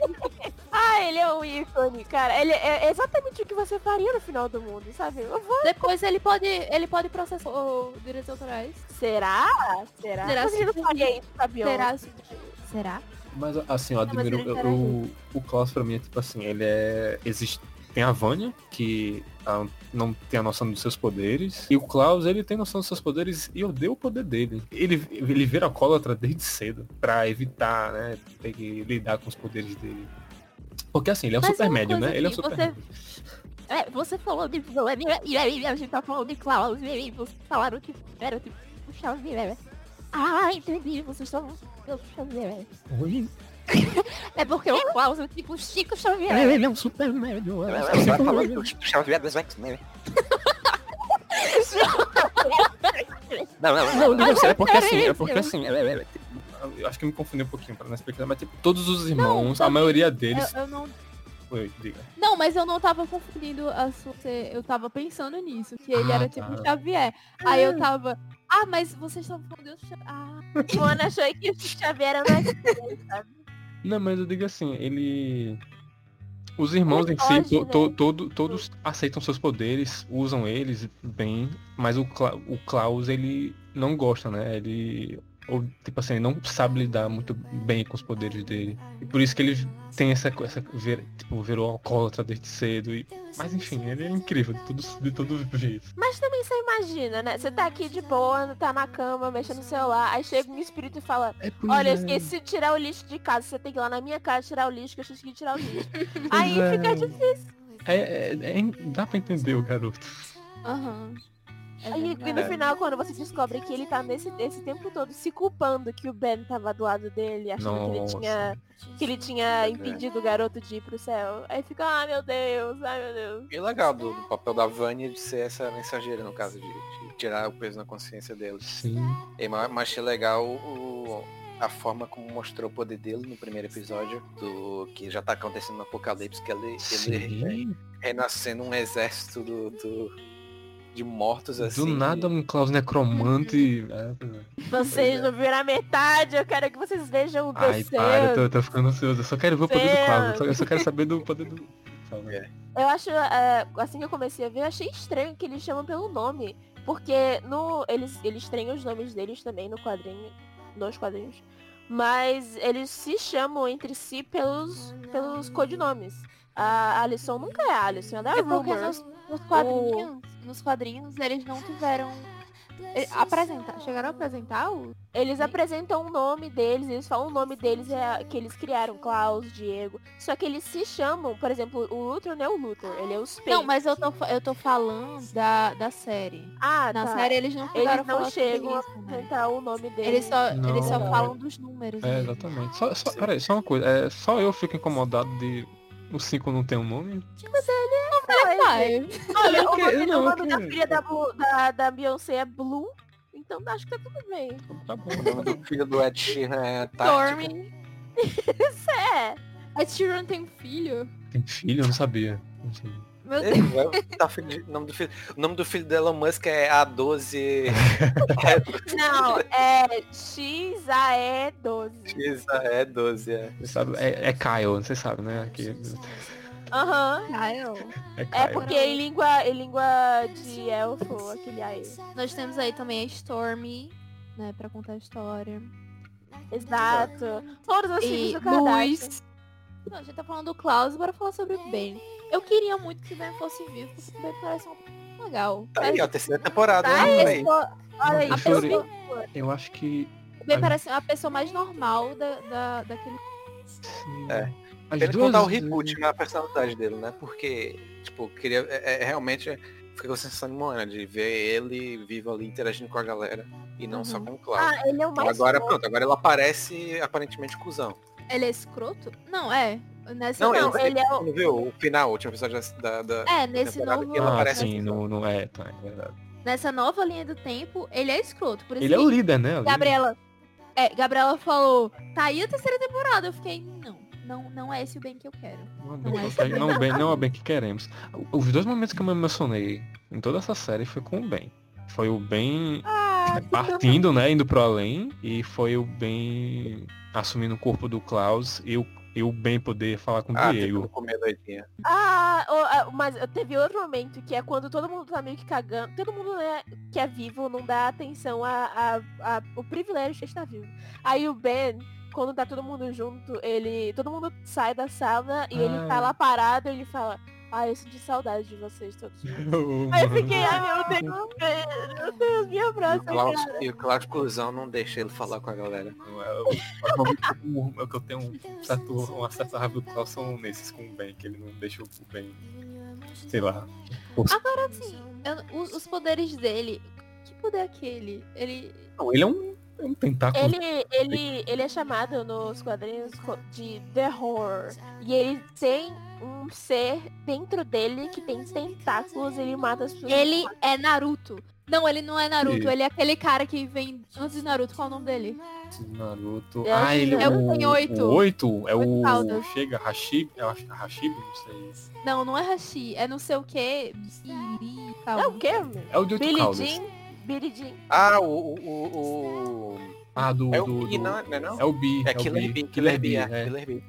Ah, ele é um ícone, cara. Ele é exatamente o que você faria no final do mundo, sabe? Eu vou... Depois ele pode, ele pode processar os direitos autorais. Será? Será? Será Mas ele não se- faria isso com a Beyoncé. Será? Será? Mas assim, eu admiro ele eu- o, o Klaus pra mim é tipo assim, ele é. Existe. Tem a Vânia, que ah, não tem a noção dos seus poderes. E o Klaus, ele tem noção dos seus poderes e odeia o poder dele. Ele, ele vira alcoólatra desde cedo, pra evitar, né, ter que lidar com os poderes dele. Porque assim, ele é um Mas super médio, né? Ele é um super você- médio. É, você falou de e aí a gente tá falando de Klaus, e aí vocês falaram que era tipo o Xavier. Ah, entendi, vocês estão Xavier. Oi? É porque o Klaus é tipo Chico Xavier. Ele é um super médio. é um Você vai super falar médio. dos Xavier dos X-Men. Não, não, Não, não. não, é porque assim, é porque assim, é, é, é, eu acho que eu me confundi um pouquinho para não explicar, mas tipo, todos os irmãos, a maioria deles. Eu, eu não, Oi, diga. não, mas eu não tava confundindo a sua. Eu tava pensando nisso, que ele Ah, era tá. tipo Xavier. Aí eu tava. Ah, mas vocês estão falando de outro Xavier. Ah, O Ana achou que o Xavier era mais sabe? Não, mas eu digo assim, ele. Os irmãos Ele em si, foge, to- né? to- todo- todos aceitam seus poderes, usam eles bem, mas o, Cla- o Klaus, ele não gosta, né? Ele ou tipo assim, não sabe lidar muito bem com os poderes dele. E por isso que ele tem essa coisa, vir, tipo, virou alcoólatra desde cedo. E... Mas enfim, ele é incrível de todos de todo jeito. Mas também você imagina, né? Você tá aqui de boa, tá na cama, mexendo no celular, aí chega um espírito e fala, É, olha, eu é. esqueci de tirar o lixo de casa, você tem que ir lá na minha casa tirar o lixo, que eu esqueci de tirar o lixo. aí é. fica difícil. É, é- é- dá pra entender o garoto. Aham. É Aí e no final, quando você descobre que ele tá nesse esse tempo todo se culpando que o Ben tava do lado dele, achando que ele Nossa. tinha que ele tinha impedido o garoto de ir pro céu. Aí fica, ai meu Deus, ai meu Deus. E legal do, do papel da Vânia de ser essa mensageira, no caso, de, de tirar o peso na consciência dele. Sim. E ma- mas achei legal o, a forma como mostrou o poder dele no primeiro episódio, do que já tá acontecendo no Apocalipse, que ele, ele Sim. renascendo um exército do, do- de mortos assim. Do nada um Klaus necromante. É, Vocês não viram a metade, eu quero que vocês vejam o Ai, para, eu tô, eu tô ficando ansioso. Eu só quero ver o poder do. Klaus. Eu só, eu só quero saber do poder do. Fala. É. Eu acho, é, assim que eu comecei a ver, eu achei estranho que eles chamam pelo nome. Porque no, eles, eles têm os nomes deles também no quadrinho, nos quadrinhos. Mas eles se chamam entre si pelos, pelos codinomes. A Alison nunca é Alison, ela é É porque Rumor. nos, nos quadrinhos, nos quadrinhos eles não tiveram. Apresentar, chegaram a apresentar o. Eles apresentam o nome deles, eles falam o nome deles é que eles criaram, Klaus, Diego. Só que eles se chamam, por exemplo, o Luthor não é o Luthor, ele é o Spade. Não, mas eu tô, eu tô falando da, da série. ah, Na tá. série eles não eles a não falar chegam a né? apresentar o nome deles. Eles só, eles só Não. falam dos números. É, né? exatamente. Só, só, peraí, só uma coisa. É, só eu fico incomodado de o 5 não ter um nome? Vai. Olha, Eu o que- nome, eu não, o nome da filha da, da, da Beyoncé é Blue, então acho que tá tudo bem. Tá bom. O nome do filho do Ed Sheeran é. Stormy. Isso é. A Tyrion tem um filho? Tem filho? Eu não sabia. Não sabia. Meu Deus. De- nome do filho, o nome do filho do Elon Musk é A12 Não, é XAE12. é 12, é. Você sabe, é, é Kyle, você sabe, né? Aqui, Aham. Kyle. é É porque em língua, em língua de elfo, aquele aí. Nós temos aí também a Stormy, né, pra contar a história. Exato. Todos os filhos do Kardashian. Luiz. Não, a gente tá falando do Klaus, bora falar sobre o Ben. Eu queria muito que o Ben fosse vivo, porque o Ben parece um legal. Tá aí, ó, terceira temporada, Tá, né? Aí. Olha aí, Eu a pessoa- Eu acho que. O Ben Ai. parece a pessoa mais normal da, da, daquele. sim, É. As Ele duas contar o reboot na personalidade dele, né? Porque, tipo, queria. É, é- realmente fica com a sensação de Moana, de ver ele vivo ali interagindo com a galera. E não só Uhum. com o Cláudio. Ah, ele é o mais agora, fofo. pronto, agora ele aparece aparentemente cuzão. Ele é escroto? Não, é. Nessa Não, Não, ele, ele é o- não viu o final, o último episódio da. da É, nesse novo. que Ah, aparece sim, não, não é, tá, é verdade. Nessa nova linha do tempo, ele é escroto. Por isso Ele é o líder, né? o líder. Gabriela. É, Gabriela falou, tá aí a terceira temporada. Eu fiquei, não, não, não é esse o bem que eu quero. Não, Não é não, bem, não é o bem que queremos. Os dois momentos que eu me emocionei em toda essa série foi com o Ben. Foi o Ben Ah, partindo, né, indo pro além, e foi o Ben assumindo o corpo do Klaus e o, e o Ben poder falar com o Ah, Diego. comer doidinha. Ah, ah, mas teve outro momento que é quando todo mundo tá meio que cagando. Todo mundo né, que é vivo não dá atenção a, a- a- o privilégio de estar vivo. Aí o Ben, quando tá todo mundo junto, ele. Todo mundo sai da sala e ele tá Ah. lá parado e ele fala, ah, eu senti saudade de vocês todos. juntos." Eu- Aí eu fiquei, ai meu Deus, meu Deus, me o abraça, Klaus, cara. e o Klaus Cusão não deixa ele falar com a galera. É o momento que eu- que eu tenho um certo, uma certa raiva do Klaus são nesses com o Ben, que ele não deixa o Ben, sei lá. Agora sim, os, os poderes dele. Que poder é aquele? Ele. Não, ele é um, é um tentáculo. Ele, ele, ele é chamado nos quadrinhos de The Horror. E ele tem um ser dentro dele que tem tentáculos ele mata as pessoas. Ele é Naruto. Não, ele não é Naruto, Sim. ele é aquele cara que vem antes de Naruto. Qual é o nome dele? Naruto. Eu ah, ele que é o- tem oito. O 8 é Oito o. caudas. Chega, Hashib. Eu acho que é Hashib, não sei. Não, não é Hashi, é não sei o que. É o quê? meu? É o de 8 Billy caudas. Jean? Billy Jean. Ah, o. o, o, o- Ah, do. É o do, Bi, do- não é- não é não? É o Bi. É o Killer Bee. Killer Bee, é. Killer Bee.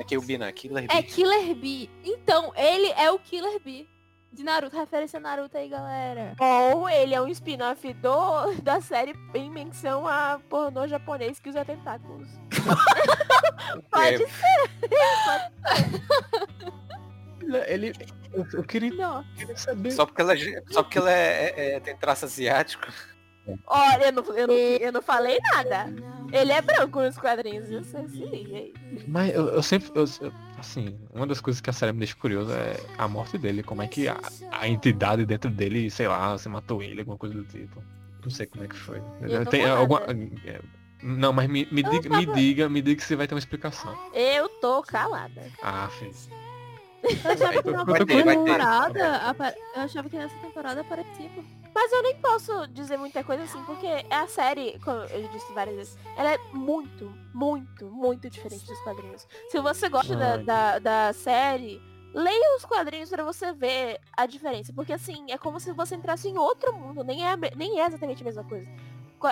É Kill Bee, não. É Killer Bee. É Killer Bee. Então, ele é o Killer Bee. De Naruto, referência a Naruto aí, galera. Ou ele é um spin-off do, da série em menção a pornô japonês que usa tentáculos. Pode É, Ele. Eu, eu queria, Não. queria saber. Só porque ela, é- só porque ela é, é- é- tem traço asiático. Olha, eu não, eu, não, eu não falei nada. Ele é branco nos quadrinhos, você se liga aí. Mas eu, eu sempre. eu- eu- assim, uma das coisas que a série me deixa curioso é a morte dele. Como é que a, a entidade dentro dele, sei lá, você matou ele, alguma coisa do tipo. Não sei como é que foi. Eu Tem alguma. é, Não, mas me, me, diga, me diga, me diga que você vai ter uma explicação. Eu tô calada. Ah, fez. Eu achava que ter. temporada. Eu achava que nessa temporada aparecia. Mas eu nem posso dizer muita coisa assim, porque a série, como eu disse várias vezes, ela é muito, muito, muito diferente dos quadrinhos. Se você gosta da, da, da série, leia os quadrinhos pra você ver a diferença. Porque assim, é como se você entrasse em outro mundo, nem é, nem é exatamente a mesma coisa.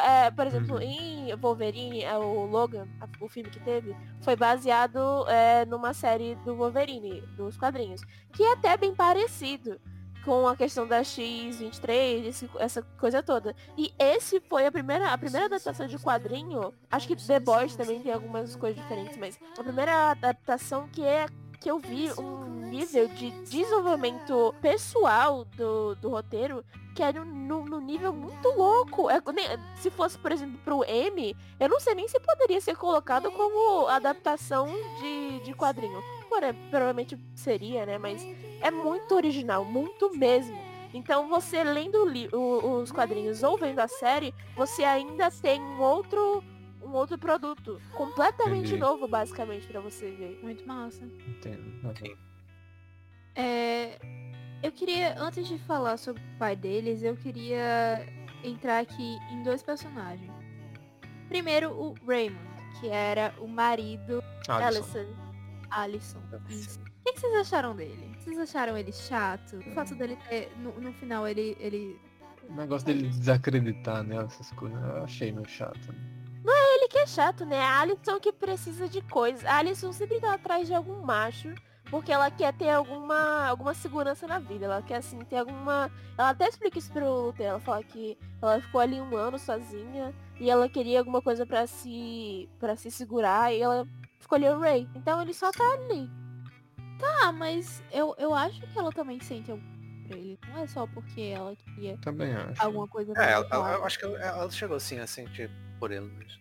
É, por exemplo, Uhum. em Wolverine, é, o Logan, o filme que teve, foi baseado é, numa série do Wolverine, dos quadrinhos, que é até bem parecido com a questão da X23, esse- essa coisa toda. E esse foi a primeira, a primeira adaptação de quadrinho, acho que The Boys também tem algumas coisas diferentes, mas a primeira adaptação que é que eu vi um nível de desenvolvimento pessoal do, do roteiro que era num num nível muito louco. É, nem- se fosse, por exemplo, pro M, eu não sei nem se poderia ser colocado como adaptação de, de quadrinho. Porém, provavelmente seria, né? Mas é muito original, muito mesmo. Então você lendo o os quadrinhos ou vendo a série, você ainda tem um outro um outro produto completamente Entendi. novo, basicamente, pra você ver. Muito massa. Entendo. É, eu queria, antes de falar sobre o pai deles, eu queria entrar aqui em dois personagens. Primeiro, o Raymond, que era o marido Alisson. Alison. Alisson. Isso. O que, que vocês acharam dele? Vocês acharam ele chato? O fato dele ter, no, no final, ele, ele... O negócio dele desacreditar nela, essas coisas, eu achei meio chato. Ele que é chato, né? A Alison que precisa de coisas. A Alison sempre tá atrás de algum macho. Porque ela quer ter alguma, alguma segurança na vida. Ela quer, assim, ter alguma... Ela até explica isso pro Luther. Ela fala que ela ficou ali um ano sozinha. E ela queria alguma coisa pra se... para se segurar. E ela escolheu o Ray. Então ele só tá ali. Ah, mas eu, eu acho que ela também sente algo pra ele. Não é só porque ela queria Também acho. alguma coisa É, ela, ela- eu acho que ela, ela chegou assim a sentir por ele, mas.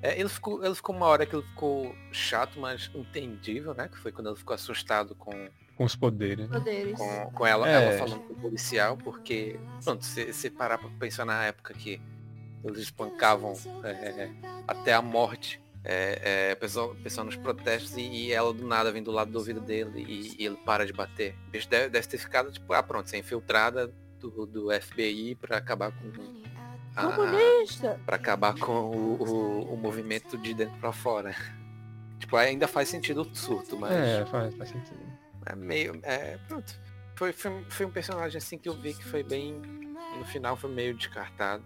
É, ele, ficou, ele ficou uma hora que ele ficou chato, mas entendível, né? Que foi quando ele ficou assustado com, Com os poderes. né? poderes. com, com ela, É. ela falando com o policial, porque, pronto, se, se parar pra pensar na época que eles espancavam é, até a morte, é, é, o pessoal, o pessoal nos protestos e, e ela do nada vem do lado do ouvido dele e, e ele para de bater. O bicho deve, deve ter ficado, tipo, ah, pronto, você é infiltrada do, do FBI pra acabar com a- Comunista! Pra acabar com o, o, o movimento de dentro pra fora. Tipo, ainda faz sentido o surto, mas É, faz, faz sentido. é meio. É, pronto. Foi, foi, foi um personagem assim que eu vi que foi bem. No final foi meio descartado.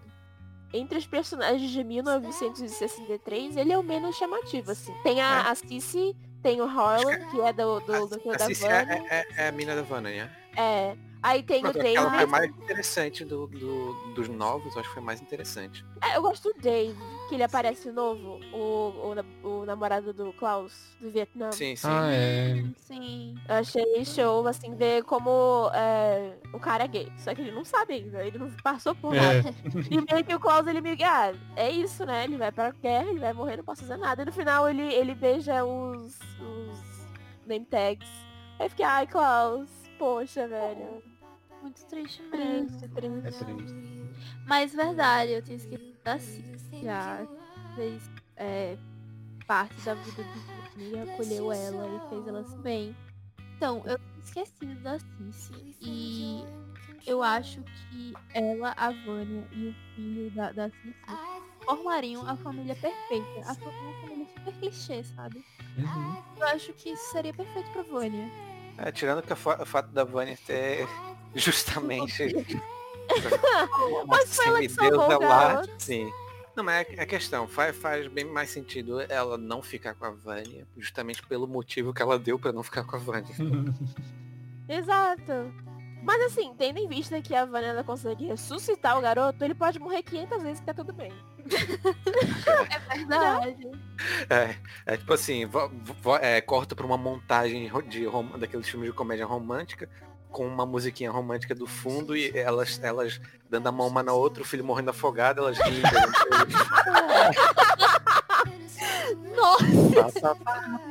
Entre os personagens de 1963, ele é o menos chamativo, assim. Tem a, a Cici, tem o Harlan, que é do, do, do, A da Cici é, Vânia. é, é- é a mina da Vanna, né? É. Aí tem o Pronto, aquela foi a David. mais interessante do, do- dos novos, eu acho que foi mais interessante. É, eu gosto do Dave, que ele aparece novo, o, o, o namorado do Klaus, do Vietnã. Sim, sim. Ah, é. Sim. Eu achei show, assim, ver como é, o cara é gay. Só que ele não sabe ainda, ele não passou por É. nada. E meio que o Klaus, ele meio que, ah, é isso, né? Ele vai pra guerra, ele vai morrer, não posso fazer nada. E no final ele, ele beija os, os name tags. Aí fiquei, ai, Klaus, poxa, velho. Muito triste mesmo. Triste, triste. É triste. Mas verdade, eu tinha esquecido da Cici. Já fez é, parte da vida do Vini, acolheu ela e fez ela se bem. Então, eu tinha esquecido da Cici. E eu acho que ela, a Vânia e o filho da, da Cici formariam a família perfeita. A fa- uma família super clichê, sabe? Uhum. Eu acho que isso seria perfeito pra Vânia. É, tirando que o fato da Vânia ter justamente. Mas foi ela que salvou lá. Sim. Não, mas é a questão, faz, faz bem mais sentido ela não ficar com a Vânia, justamente pelo motivo que ela deu pra não ficar com a Vânia. Exato. Mas assim, tendo em vista que a Vanessa consegue ressuscitar o garoto, ele pode morrer 500 vezes que tá tudo bem. É verdade. É, é tipo assim, vo- vo- é, corta pra uma montagem de rom- daqueles filmes de comédia romântica, com uma musiquinha romântica do fundo e elas, elas dando a mão uma na outra, o filho morrendo afogado, elas rindo. Nossa,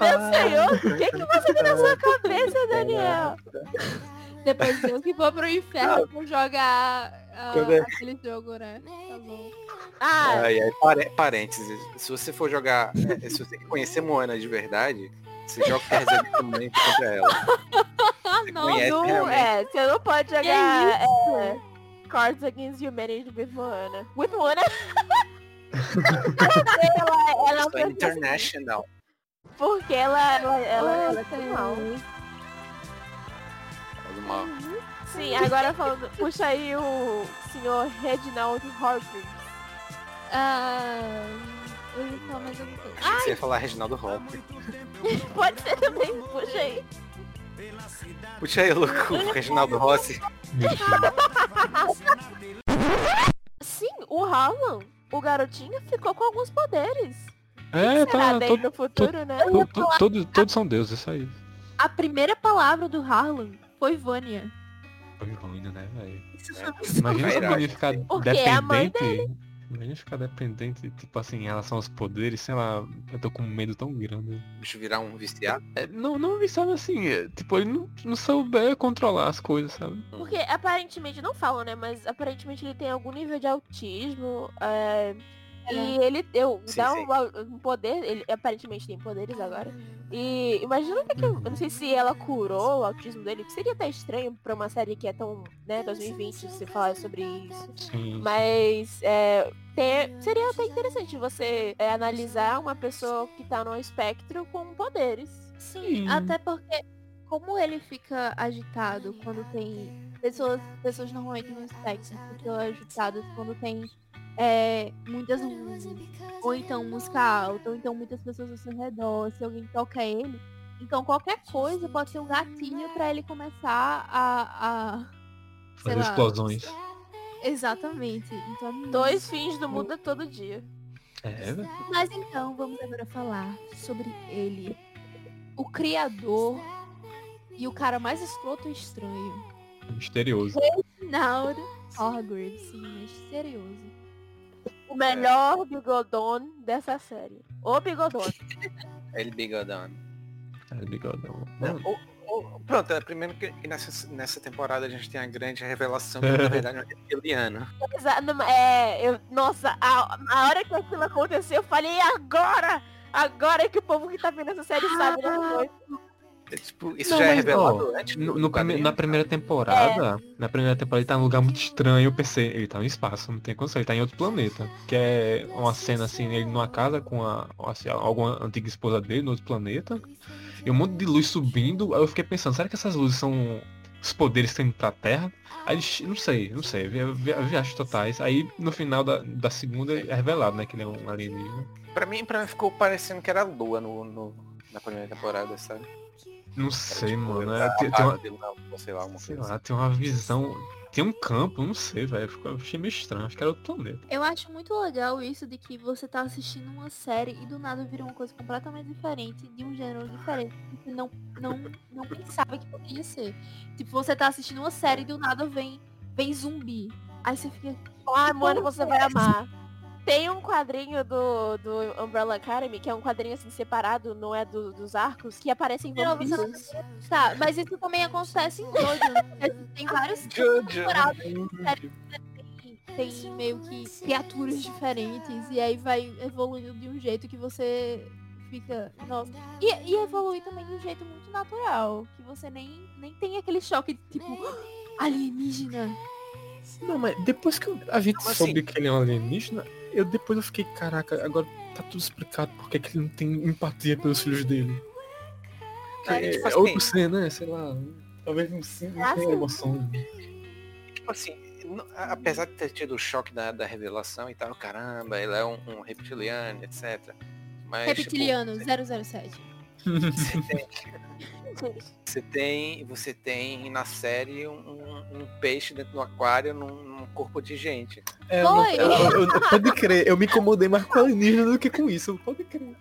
Meu senhor, o que, que você tem na sua cabeça, Daniel? depois eu que vou pro inferno pra jogar é- aquele jogo, né? Tá bom. Ah, Ai, parênteses, se você for jogar, é, se você conhecer Moana de verdade, você joga o também contra ela. Você não. conhece não, realmente. é, você não pode jogar é, Cards Against Humanity with Moana. With Moana? ela, ela, é international. porque ela, ela, ela, ela é animal. Faz mal. Sim, agora falando, puxa aí o senhor Reginald Hargreaves. Ah, eu ia falar mais alguma coisa. Você ia falar Reginaldo Rossi. Pode ser também, puxa aí. Puxa aí, louco, o Reginaldo Rossi. Sim, o Harlan, o garotinho, ficou com alguns poderes. É, Será tá. Todo, no futuro, né? to- to- todos, todos são deuses, isso aí. A primeira palavra do Harlan foi Vânia. Foi ruim, né, velho? É. Imagina se menino ficar é a mãe dependente. Imagina ficar dependente, tipo assim, em relação aos poderes, sei lá, eu tô com um medo tão grande. O bicho virar um viciado. É, não, não sabe assim, é, tipo, ele não, não souber controlar as coisas, sabe? Porque aparentemente, não falam, né? Mas aparentemente ele tem algum nível de autismo. é, E ele deu, Sim, dá sim. um, um poder, ele aparentemente tem poderes agora. E imagina que, eu, eu não sei se ela curou o autismo dele, que seria até estranho pra uma série que é tão, né, 2020, se falar sobre isso. Sim. Mas é, tem- seria até interessante você é, analisar uma pessoa que tá no espectro com poderes. Sim, até porque como ele fica agitado quando tem pessoas, pessoas normalmente no espectro ficam agitadas quando tem é, muitas ou então música alta, ou então muitas pessoas ao seu redor, se alguém toca ele. Então qualquer coisa pode ser um gatilho para ele começar a, a Fazer lá. explosões. Exatamente. Então, é Dois fins do mundo todo dia. É, velho. Mas então, vamos agora falar sobre ele. O criador e o cara mais escroto e estranho. Misterioso. Reginald Hargreaves, sim, misterioso. O melhor bigodon dessa série. O bigodon. Ele bigodão. É, bigodão. O- o- Pronto, é primeiro que nessa, nessa temporada a gente tem a grande revelação que na verdade é um reptiliano. Exa- não, É, eu, nossa, a, a hora que aquilo aconteceu, eu falei, agora! Agora é que o povo que tá vendo essa série sabe? Foi. É, tipo, isso Não, já é revelado ó, antes No, no prime- na primeira temporada, na primeira temporada ele tá num lugar muito estranho, eu pensei, ele tá no espaço, não tem condição, ele tá em outro planeta. Que é uma cena assim, ele numa casa com a, assim, alguma antiga esposa dele no outro planeta. E um monte de luz subindo, aí eu fiquei pensando, será que essas luzes são os poderes que tem pra Terra? Aí não sei, não sei, vi- vi- viagens totais. Aí no final da, da segunda é revelado, né, que ele é um alienígena. Pra mim, pra mim ficou parecendo que era lua no, no- na primeira temporada, sabe? Não sei, tipo, mano. É, tem, tem uma, dele lua, sei lá, uma sei lá, tem uma visão. Tem um campo, não sei, velho. Eu achei meio estranho, acho que era outro planeta. Eu acho muito legal isso de que você tá assistindo uma série e do nada vira uma coisa completamente diferente, de um gênero diferente, que você não, não, não pensava que poderia ser. Tipo, você tá assistindo uma série e do nada vem, vem zumbi. Aí você fica. Ah, mano, você vai amar. Tem um quadrinho do, do Umbrella Academy, que é um quadrinho assim separado, não é do- dos arcos, que aparecem Não, você não- vampiros. Tá, mas isso também acontece em Jojo. né? Tem vários temporadas tem, tem meio que criaturas diferentes e aí vai evoluindo de um jeito que você fica. Nossa. E, e evolui também de um jeito muito natural. Que você nem, nem tem aquele choque de tipo alienígena. Não, mas depois que a gente Como soube assim? que ele é um alienígena, eu depois eu fiquei, caraca, agora tá tudo explicado porque que ele não tem empatia pelos filhos dele. Que É, é, tipo assim- outro ser, né? Sei lá. Talvez não, não Ah, tenha sim. emoção. Tipo assim, apesar de ter tido o choque da, da revelação e tal, caramba, ele é um, um reptiliano, etc. Mas, Reptiliano tipo, 007. você tem, Você tem, você tem na série um, um- um peixe dentro do aquário num, num corpo de gente. É, eu não- Foi. eu- eu- eu- pode crer, eu me incomodei mais com a alienígena do que com isso. Pode crer.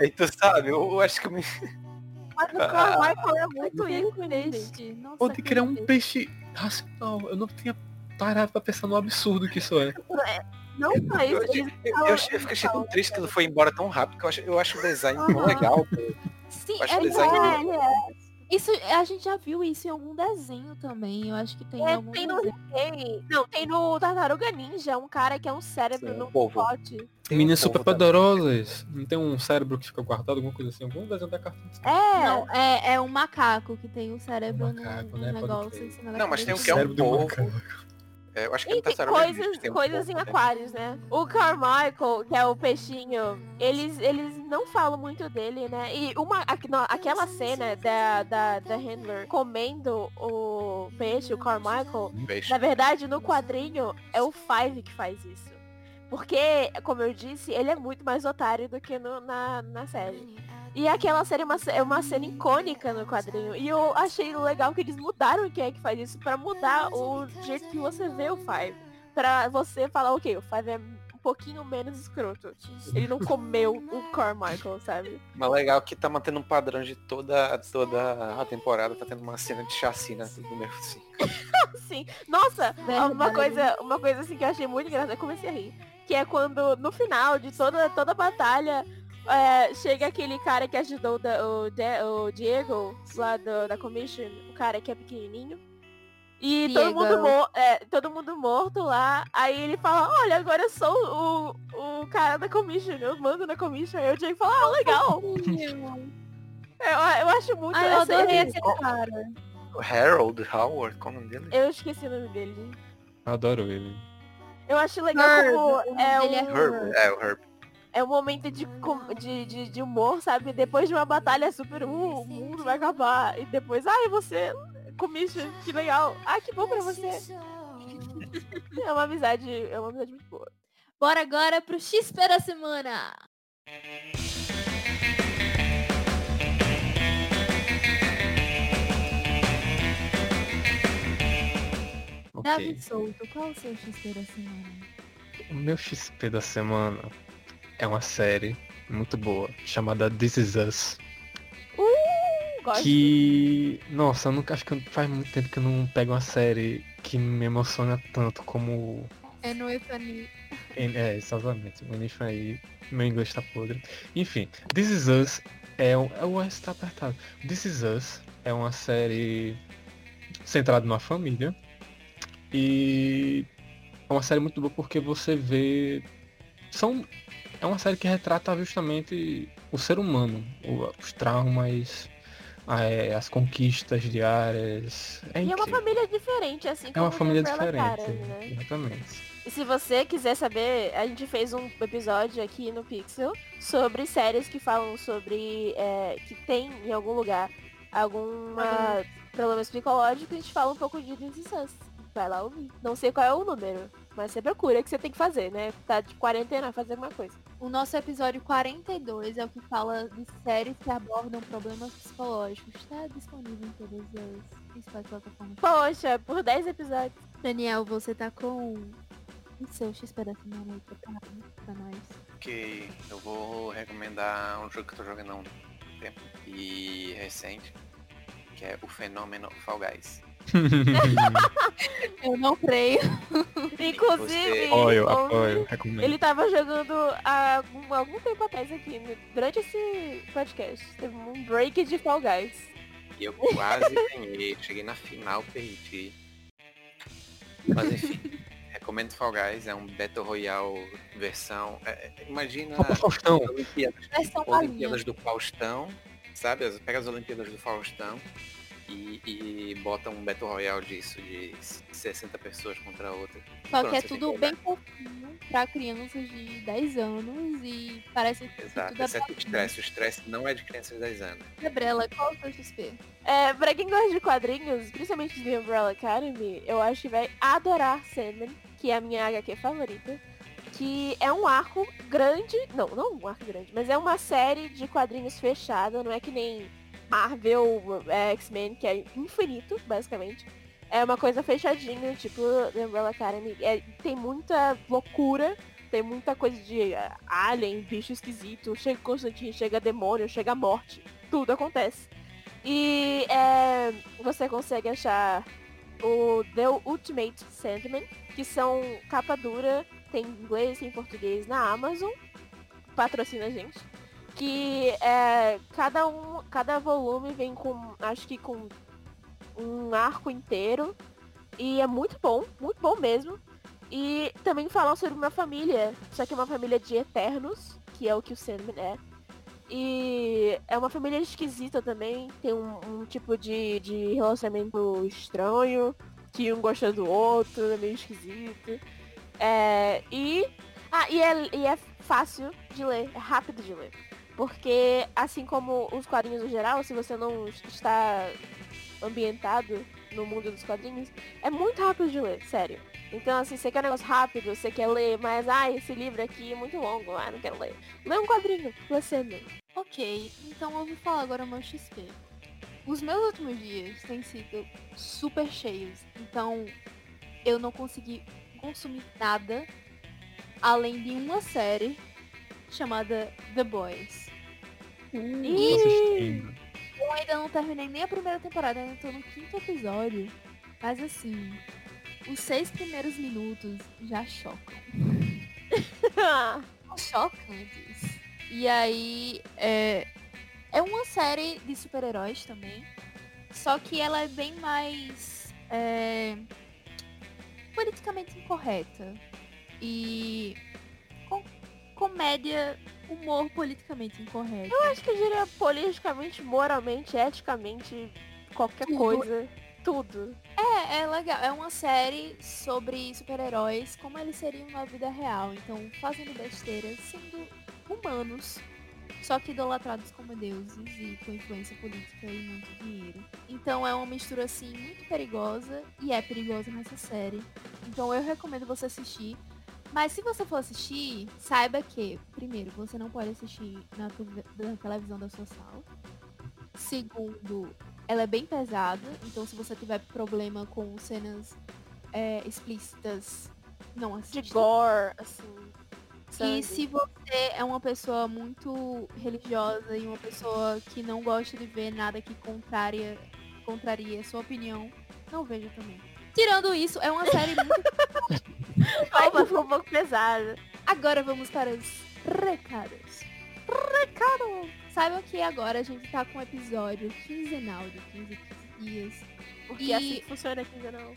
Aí tu sabe, eu, eu acho que eu me. Mas o Carmichael é muito ícone, gente. Peixe. Nossa, Pode criar um que peixe racional. Eu não tinha parado pra pensar no absurdo que isso é. Não só Eu, isso, eu, eu, eu fiquei achei tão triste que ele foi embora tão rápido que eu acho, eu acho o design tão legal. Sim, acho é design dele- ele é. Isso, a gente já viu isso em algum desenho também. Eu acho que tem em É, algum tem no tem, não, tem no Tartaruga Ninja, um cara que é um cérebro Sim, num povo. pote. Tem um Meninas povo super poderosas. Não tem um cérebro que fica guardado, alguma coisa assim. Algum desenho da carta. É, Não, é, é um macaco que tem o cérebro Um no, macaco, no né? Negócio em cima da Não, mas tem um que é um macaco. É, eu acho que Enfim, Ninja coisas, tem um coisas em né? aquários, né? O Carmichael, que é o peixinho, eles, eles não falam muito dele, né? E uma, aquela cena da, da, da Handler comendo o peixe, o Carmichael, Peixe. na verdade, no quadrinho, é o Five que faz isso. Porque, como eu disse, ele é muito mais otário do que no- na, na série. E aquela série é uma, é uma cena icônica no quadrinho. E eu achei legal que eles mudaram quem é que faz isso pra mudar o jeito que você vê o Five. Pra você falar, ok, o Five é um pouquinho menos escroto. Ele não comeu o Carmichael, sabe? Mas legal que tá mantendo um padrão de toda, toda a temporada, tá tendo uma cena de chacina 5. Sim. Nossa, Verdade. uma coisa, uma coisa assim que eu achei muito engraçada, eu comecei a rir. Que é quando, no final de toda, toda a batalha, é, chega aquele cara que ajudou o da- o, De- o Diego, lá do- da Commission, o cara que é pequenininho. E todo mundo, é, todo mundo morto lá. Aí ele fala, olha, agora eu sou o, o cara da Commission, eu mando na Commission. Aí o Diego fala, ah, legal. Eu, eu acho muito... Ai, eu adorei esse- cara. Harold Howard, qual é o nome dele? Eu esqueci o nome dele. Adoro ele. Eu acho legal Herb, como é dele é Herb. É, o Herb. É um momento de, com- de, de, de humor, sabe? Depois de uma batalha super, uh, o mundo vai acabar. E depois, ai, você, commission, que legal. Ah, que bom pra você. É uma amizade, é uma amizade muito boa. Bora agora pro XP da semana. Ok. Davi Souto, qual o seu XP da semana? O meu XP da semana é uma série muito boa chamada This Is Us. Uh. Que. Nossa, eu nunca acho que faz muito tempo que eu não pego uma série que me emociona tanto como. É no Efani. É, exatamente. O aí. Meu inglês tá podre. Enfim, This Is Us é um. O S tá apertado. This Is Us é uma série centrada numa família. E é uma série muito boa porque você vê. São. É uma série que retrata justamente o ser humano, os traumas, é, as conquistas diárias. É E é uma família diferente, assim É uma como família diferente. Né? Exatamente. E se você quiser saber, a gente fez um episódio aqui no Pixel sobre séries que falam sobre é, que tem em algum lugar alguma problema psicológico, a gente fala um pouco de This. Vai lá ouvir. Não sei qual é o número, mas você procura que você tem que fazer, né? Tá de quarentena, fazer alguma coisa. O nosso episódio 42 é o que fala de séries que abordam problemas psicológicos. Está disponível em todas as principais plataformas. Poxa, por 10 episódios. Daniel, você tá com o seu XP da semana aí preparado pra nós. Que eu vou recomendar um jogo que eu tô jogando há um tempo e recente, que é o fenômeno Fall Guys. Eu não creio. Inclusive, apoio, apoio, recomendo. ele tava jogando há algum, algum tempo atrás aqui, no- durante esse podcast. Teve um break de Fall Guys. E eu quase ganhei, cheguei na final, perdi. Mas enfim, recomendo Fall Guys, é um Battle Royale versão. é, é, imagina Faustão. as Olimpíadas. Olimpíadas do Faustão, sabe? As- Pega as Olimpíadas do Faustão e, e bota um Battle Royale disso, de 60 pessoas contra outra. Só Pronto, que é tudo bem fofinho pra crianças de 10 anos e parece que Exato, tudo é exceto o estresse. O estresse não é de crianças de 10 anos. Gabriela, qual é o seu XP? É, pra quem gosta de quadrinhos, principalmente de Umbrella Academy, eu acho que vai adorar Sandman, que é a minha HQ favorita. Que é um arco grande, não, não um arco grande, mas é uma série de quadrinhos fechada, não é que nem Marvel, é, X-Men, que é infinito, basicamente. É uma coisa fechadinha, tipo The Umbrella Academy. É, tem muita loucura, tem muita coisa de uh, alien, bicho esquisito, chega Constantine, chega demônio, chega morte. Tudo acontece. E é, você consegue achar o The Ultimate Sandman, que são capa dura, tem em inglês e em português na Amazon. Patrocina a gente. Que é, cada um, cada volume vem com, acho que com um arco inteiro. E é muito bom, muito bom mesmo. E também falam sobre uma família, só que é uma família de eternos, que é o que o Sandman é. E é uma família esquisita também, tem um, um tipo de, de relacionamento estranho, que um gosta do outro, é meio esquisito. É, e, ah, e, é, e é fácil de ler, é rápido de ler. Porque assim como os quadrinhos no geral, se você não está ambientado no mundo dos quadrinhos, é muito rápido de ler, sério. Então, assim, você quer um negócio rápido, você quer ler, mas, ah, esse livro aqui é muito longo, ah, não quero ler. Lê um quadrinho, lê cedo. Ok, então eu vou falar agora meu XP. Os meus últimos dias têm sido super cheios, então eu não consegui consumir nada além de uma série chamada The Boys. Hum, E-. Eu ainda não terminei nem a primeira temporada, ainda tô no quinto episódio. Mas assim, os seis primeiros minutos já chocam. Chocantes. E aí, é, é uma série de super-heróis também. Só que ela é bem mais é, politicamente incorreta. E comédia, humor politicamente incorreto. Eu acho que eu diria politicamente, moralmente, eticamente, qualquer Tudo. coisa. Tudo. É, é legal. É uma série sobre super-heróis, como eles seriam na vida real. Então, fazendo besteiras, sendo humanos, só que idolatrados como deuses e com influência política e muito dinheiro. Então é uma mistura assim muito perigosa e é perigosa nessa série. Então eu recomendo você assistir. Mas se você for assistir, saiba que, primeiro, você não pode assistir na, na televisão da sua sala. Segundo, ela é bem pesada, então se você tiver problema com cenas é, explícitas, não De assista. gore, assim. E sangue. se você é uma pessoa muito religiosa e uma pessoa que não gosta de ver nada que contraria, contraria sua opinião, não veja também. Tirando isso, é uma série muito... Opa, ficou um pouco pesada. Agora vamos para os recados. Recado! Saibam que agora a gente tá com um episódio quinzenal de 15 15 dias. Porque E- é assim que funciona aqui, não.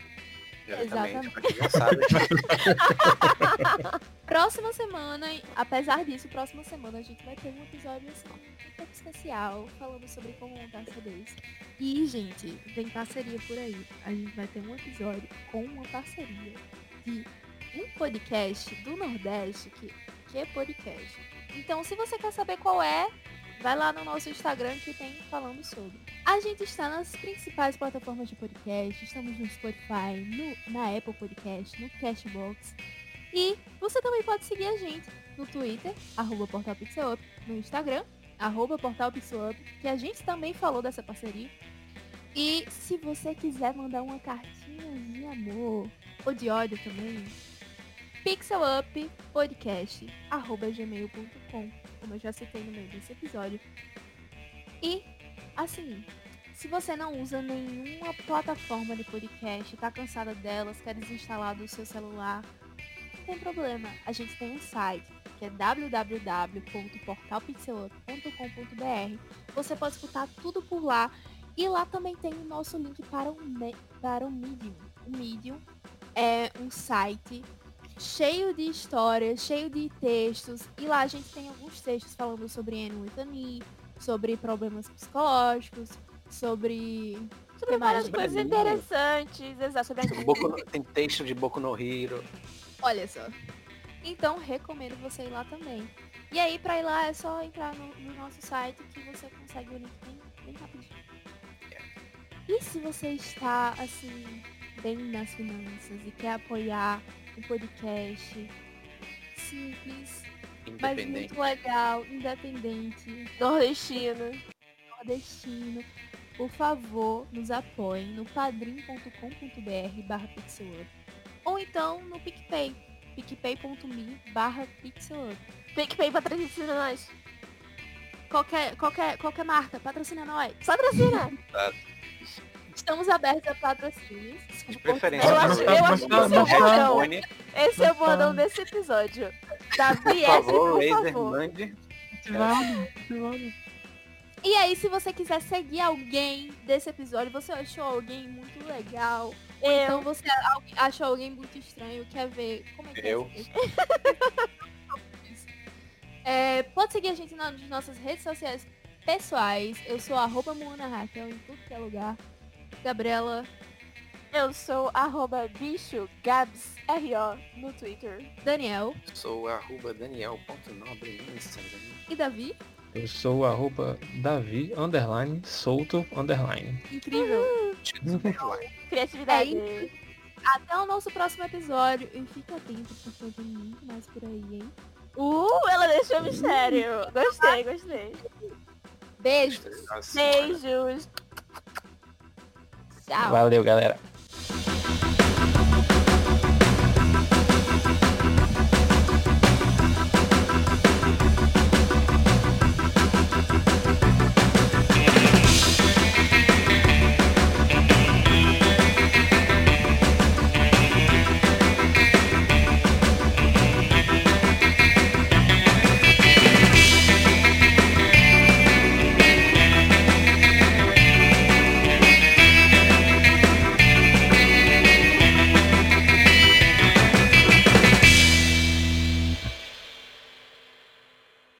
Exatamente. Próxima semana, apesar disso, próxima semana a gente vai ter um episódio assim, um pouco especial, falando sobre como montar CDs. E, gente, tem parceria por aí. A gente vai ter um episódio com uma parceria de um podcast do Nordeste, que, que é podcast. Então, se você quer saber qual é, vai lá no nosso Instagram que tem falando sobre. A gente está nas principais plataformas de podcast, estamos no Spotify, no, na Apple Podcast, no Cashbox. E você também pode seguir a gente no Twitter, arroba Portal Pixel Up, no Instagram, arroba Portal Pixel Up, que a gente também falou dessa parceria. E se você quiser mandar uma cartinha de amor, ou de ódio também, pixelupodcast, arroba gmail.com, como eu já citei no meio desse episódio. E, assim, se você não usa nenhuma plataforma de podcast, tá cansada delas, quer desinstalar do seu celular, não tem problema. A gente tem um site que é www.portalpixelup.com.br. Você pode escutar tudo por lá. E lá também tem o nosso link para o, para o Medium. O Medium é um site cheio de histórias, cheio de textos. E lá a gente tem alguns textos falando sobre Anne Whitney, sobre problemas psicológicos, sobre... Sobre várias coisas interessantes, exato, sobre no- tem texto de Boku no Hero. Olha só. Então, recomendo você ir lá também. E aí, pra ir lá, é só entrar no, no nosso site que você consegue o link bem, bem rapidinho. E se você está, assim, bem nas finanças e quer apoiar um podcast simples, mas muito legal, independente, Nordestino. nordestino, por favor, nos apoiem no padrim.com.br barra pixelup ou então no PicPay, picpay.me barra pixelup. PicPay patrocina nós. Qualquer, qualquer, qualquer marca, patrocina nós. Patrocina. Estamos abertos a patrocínios. De preferência. Eu acho, eu acho que esse é o bordão. Esse é o bordão desse episódio. Davi por favor, por Razer, favor. mande. E aí, se você quiser seguir alguém desse episódio, você achou alguém muito legal, ou Eu. então você achou alguém muito estranho, quer ver como é que Eu. é É, pode seguir a gente nas nossas redes sociais pessoais. Eu sou arroba Moana Raquel em tudo que é lugar. Gabriela, Eu sou arroba bicho Gabs R.O. no Twitter. Daniel Sou arroba daniel.nobre no Instagram. e Davi. Eu sou o arroba Davi, underline, solto, underline. Incrível. Criatividade. É Até o nosso próximo episódio. E fica atento porque tem muito mais por aí, hein? Uh, ela deixou mistério. Gostei, gostei. Beijo. Nossa, Beijos. Tchau. Valeu, galera.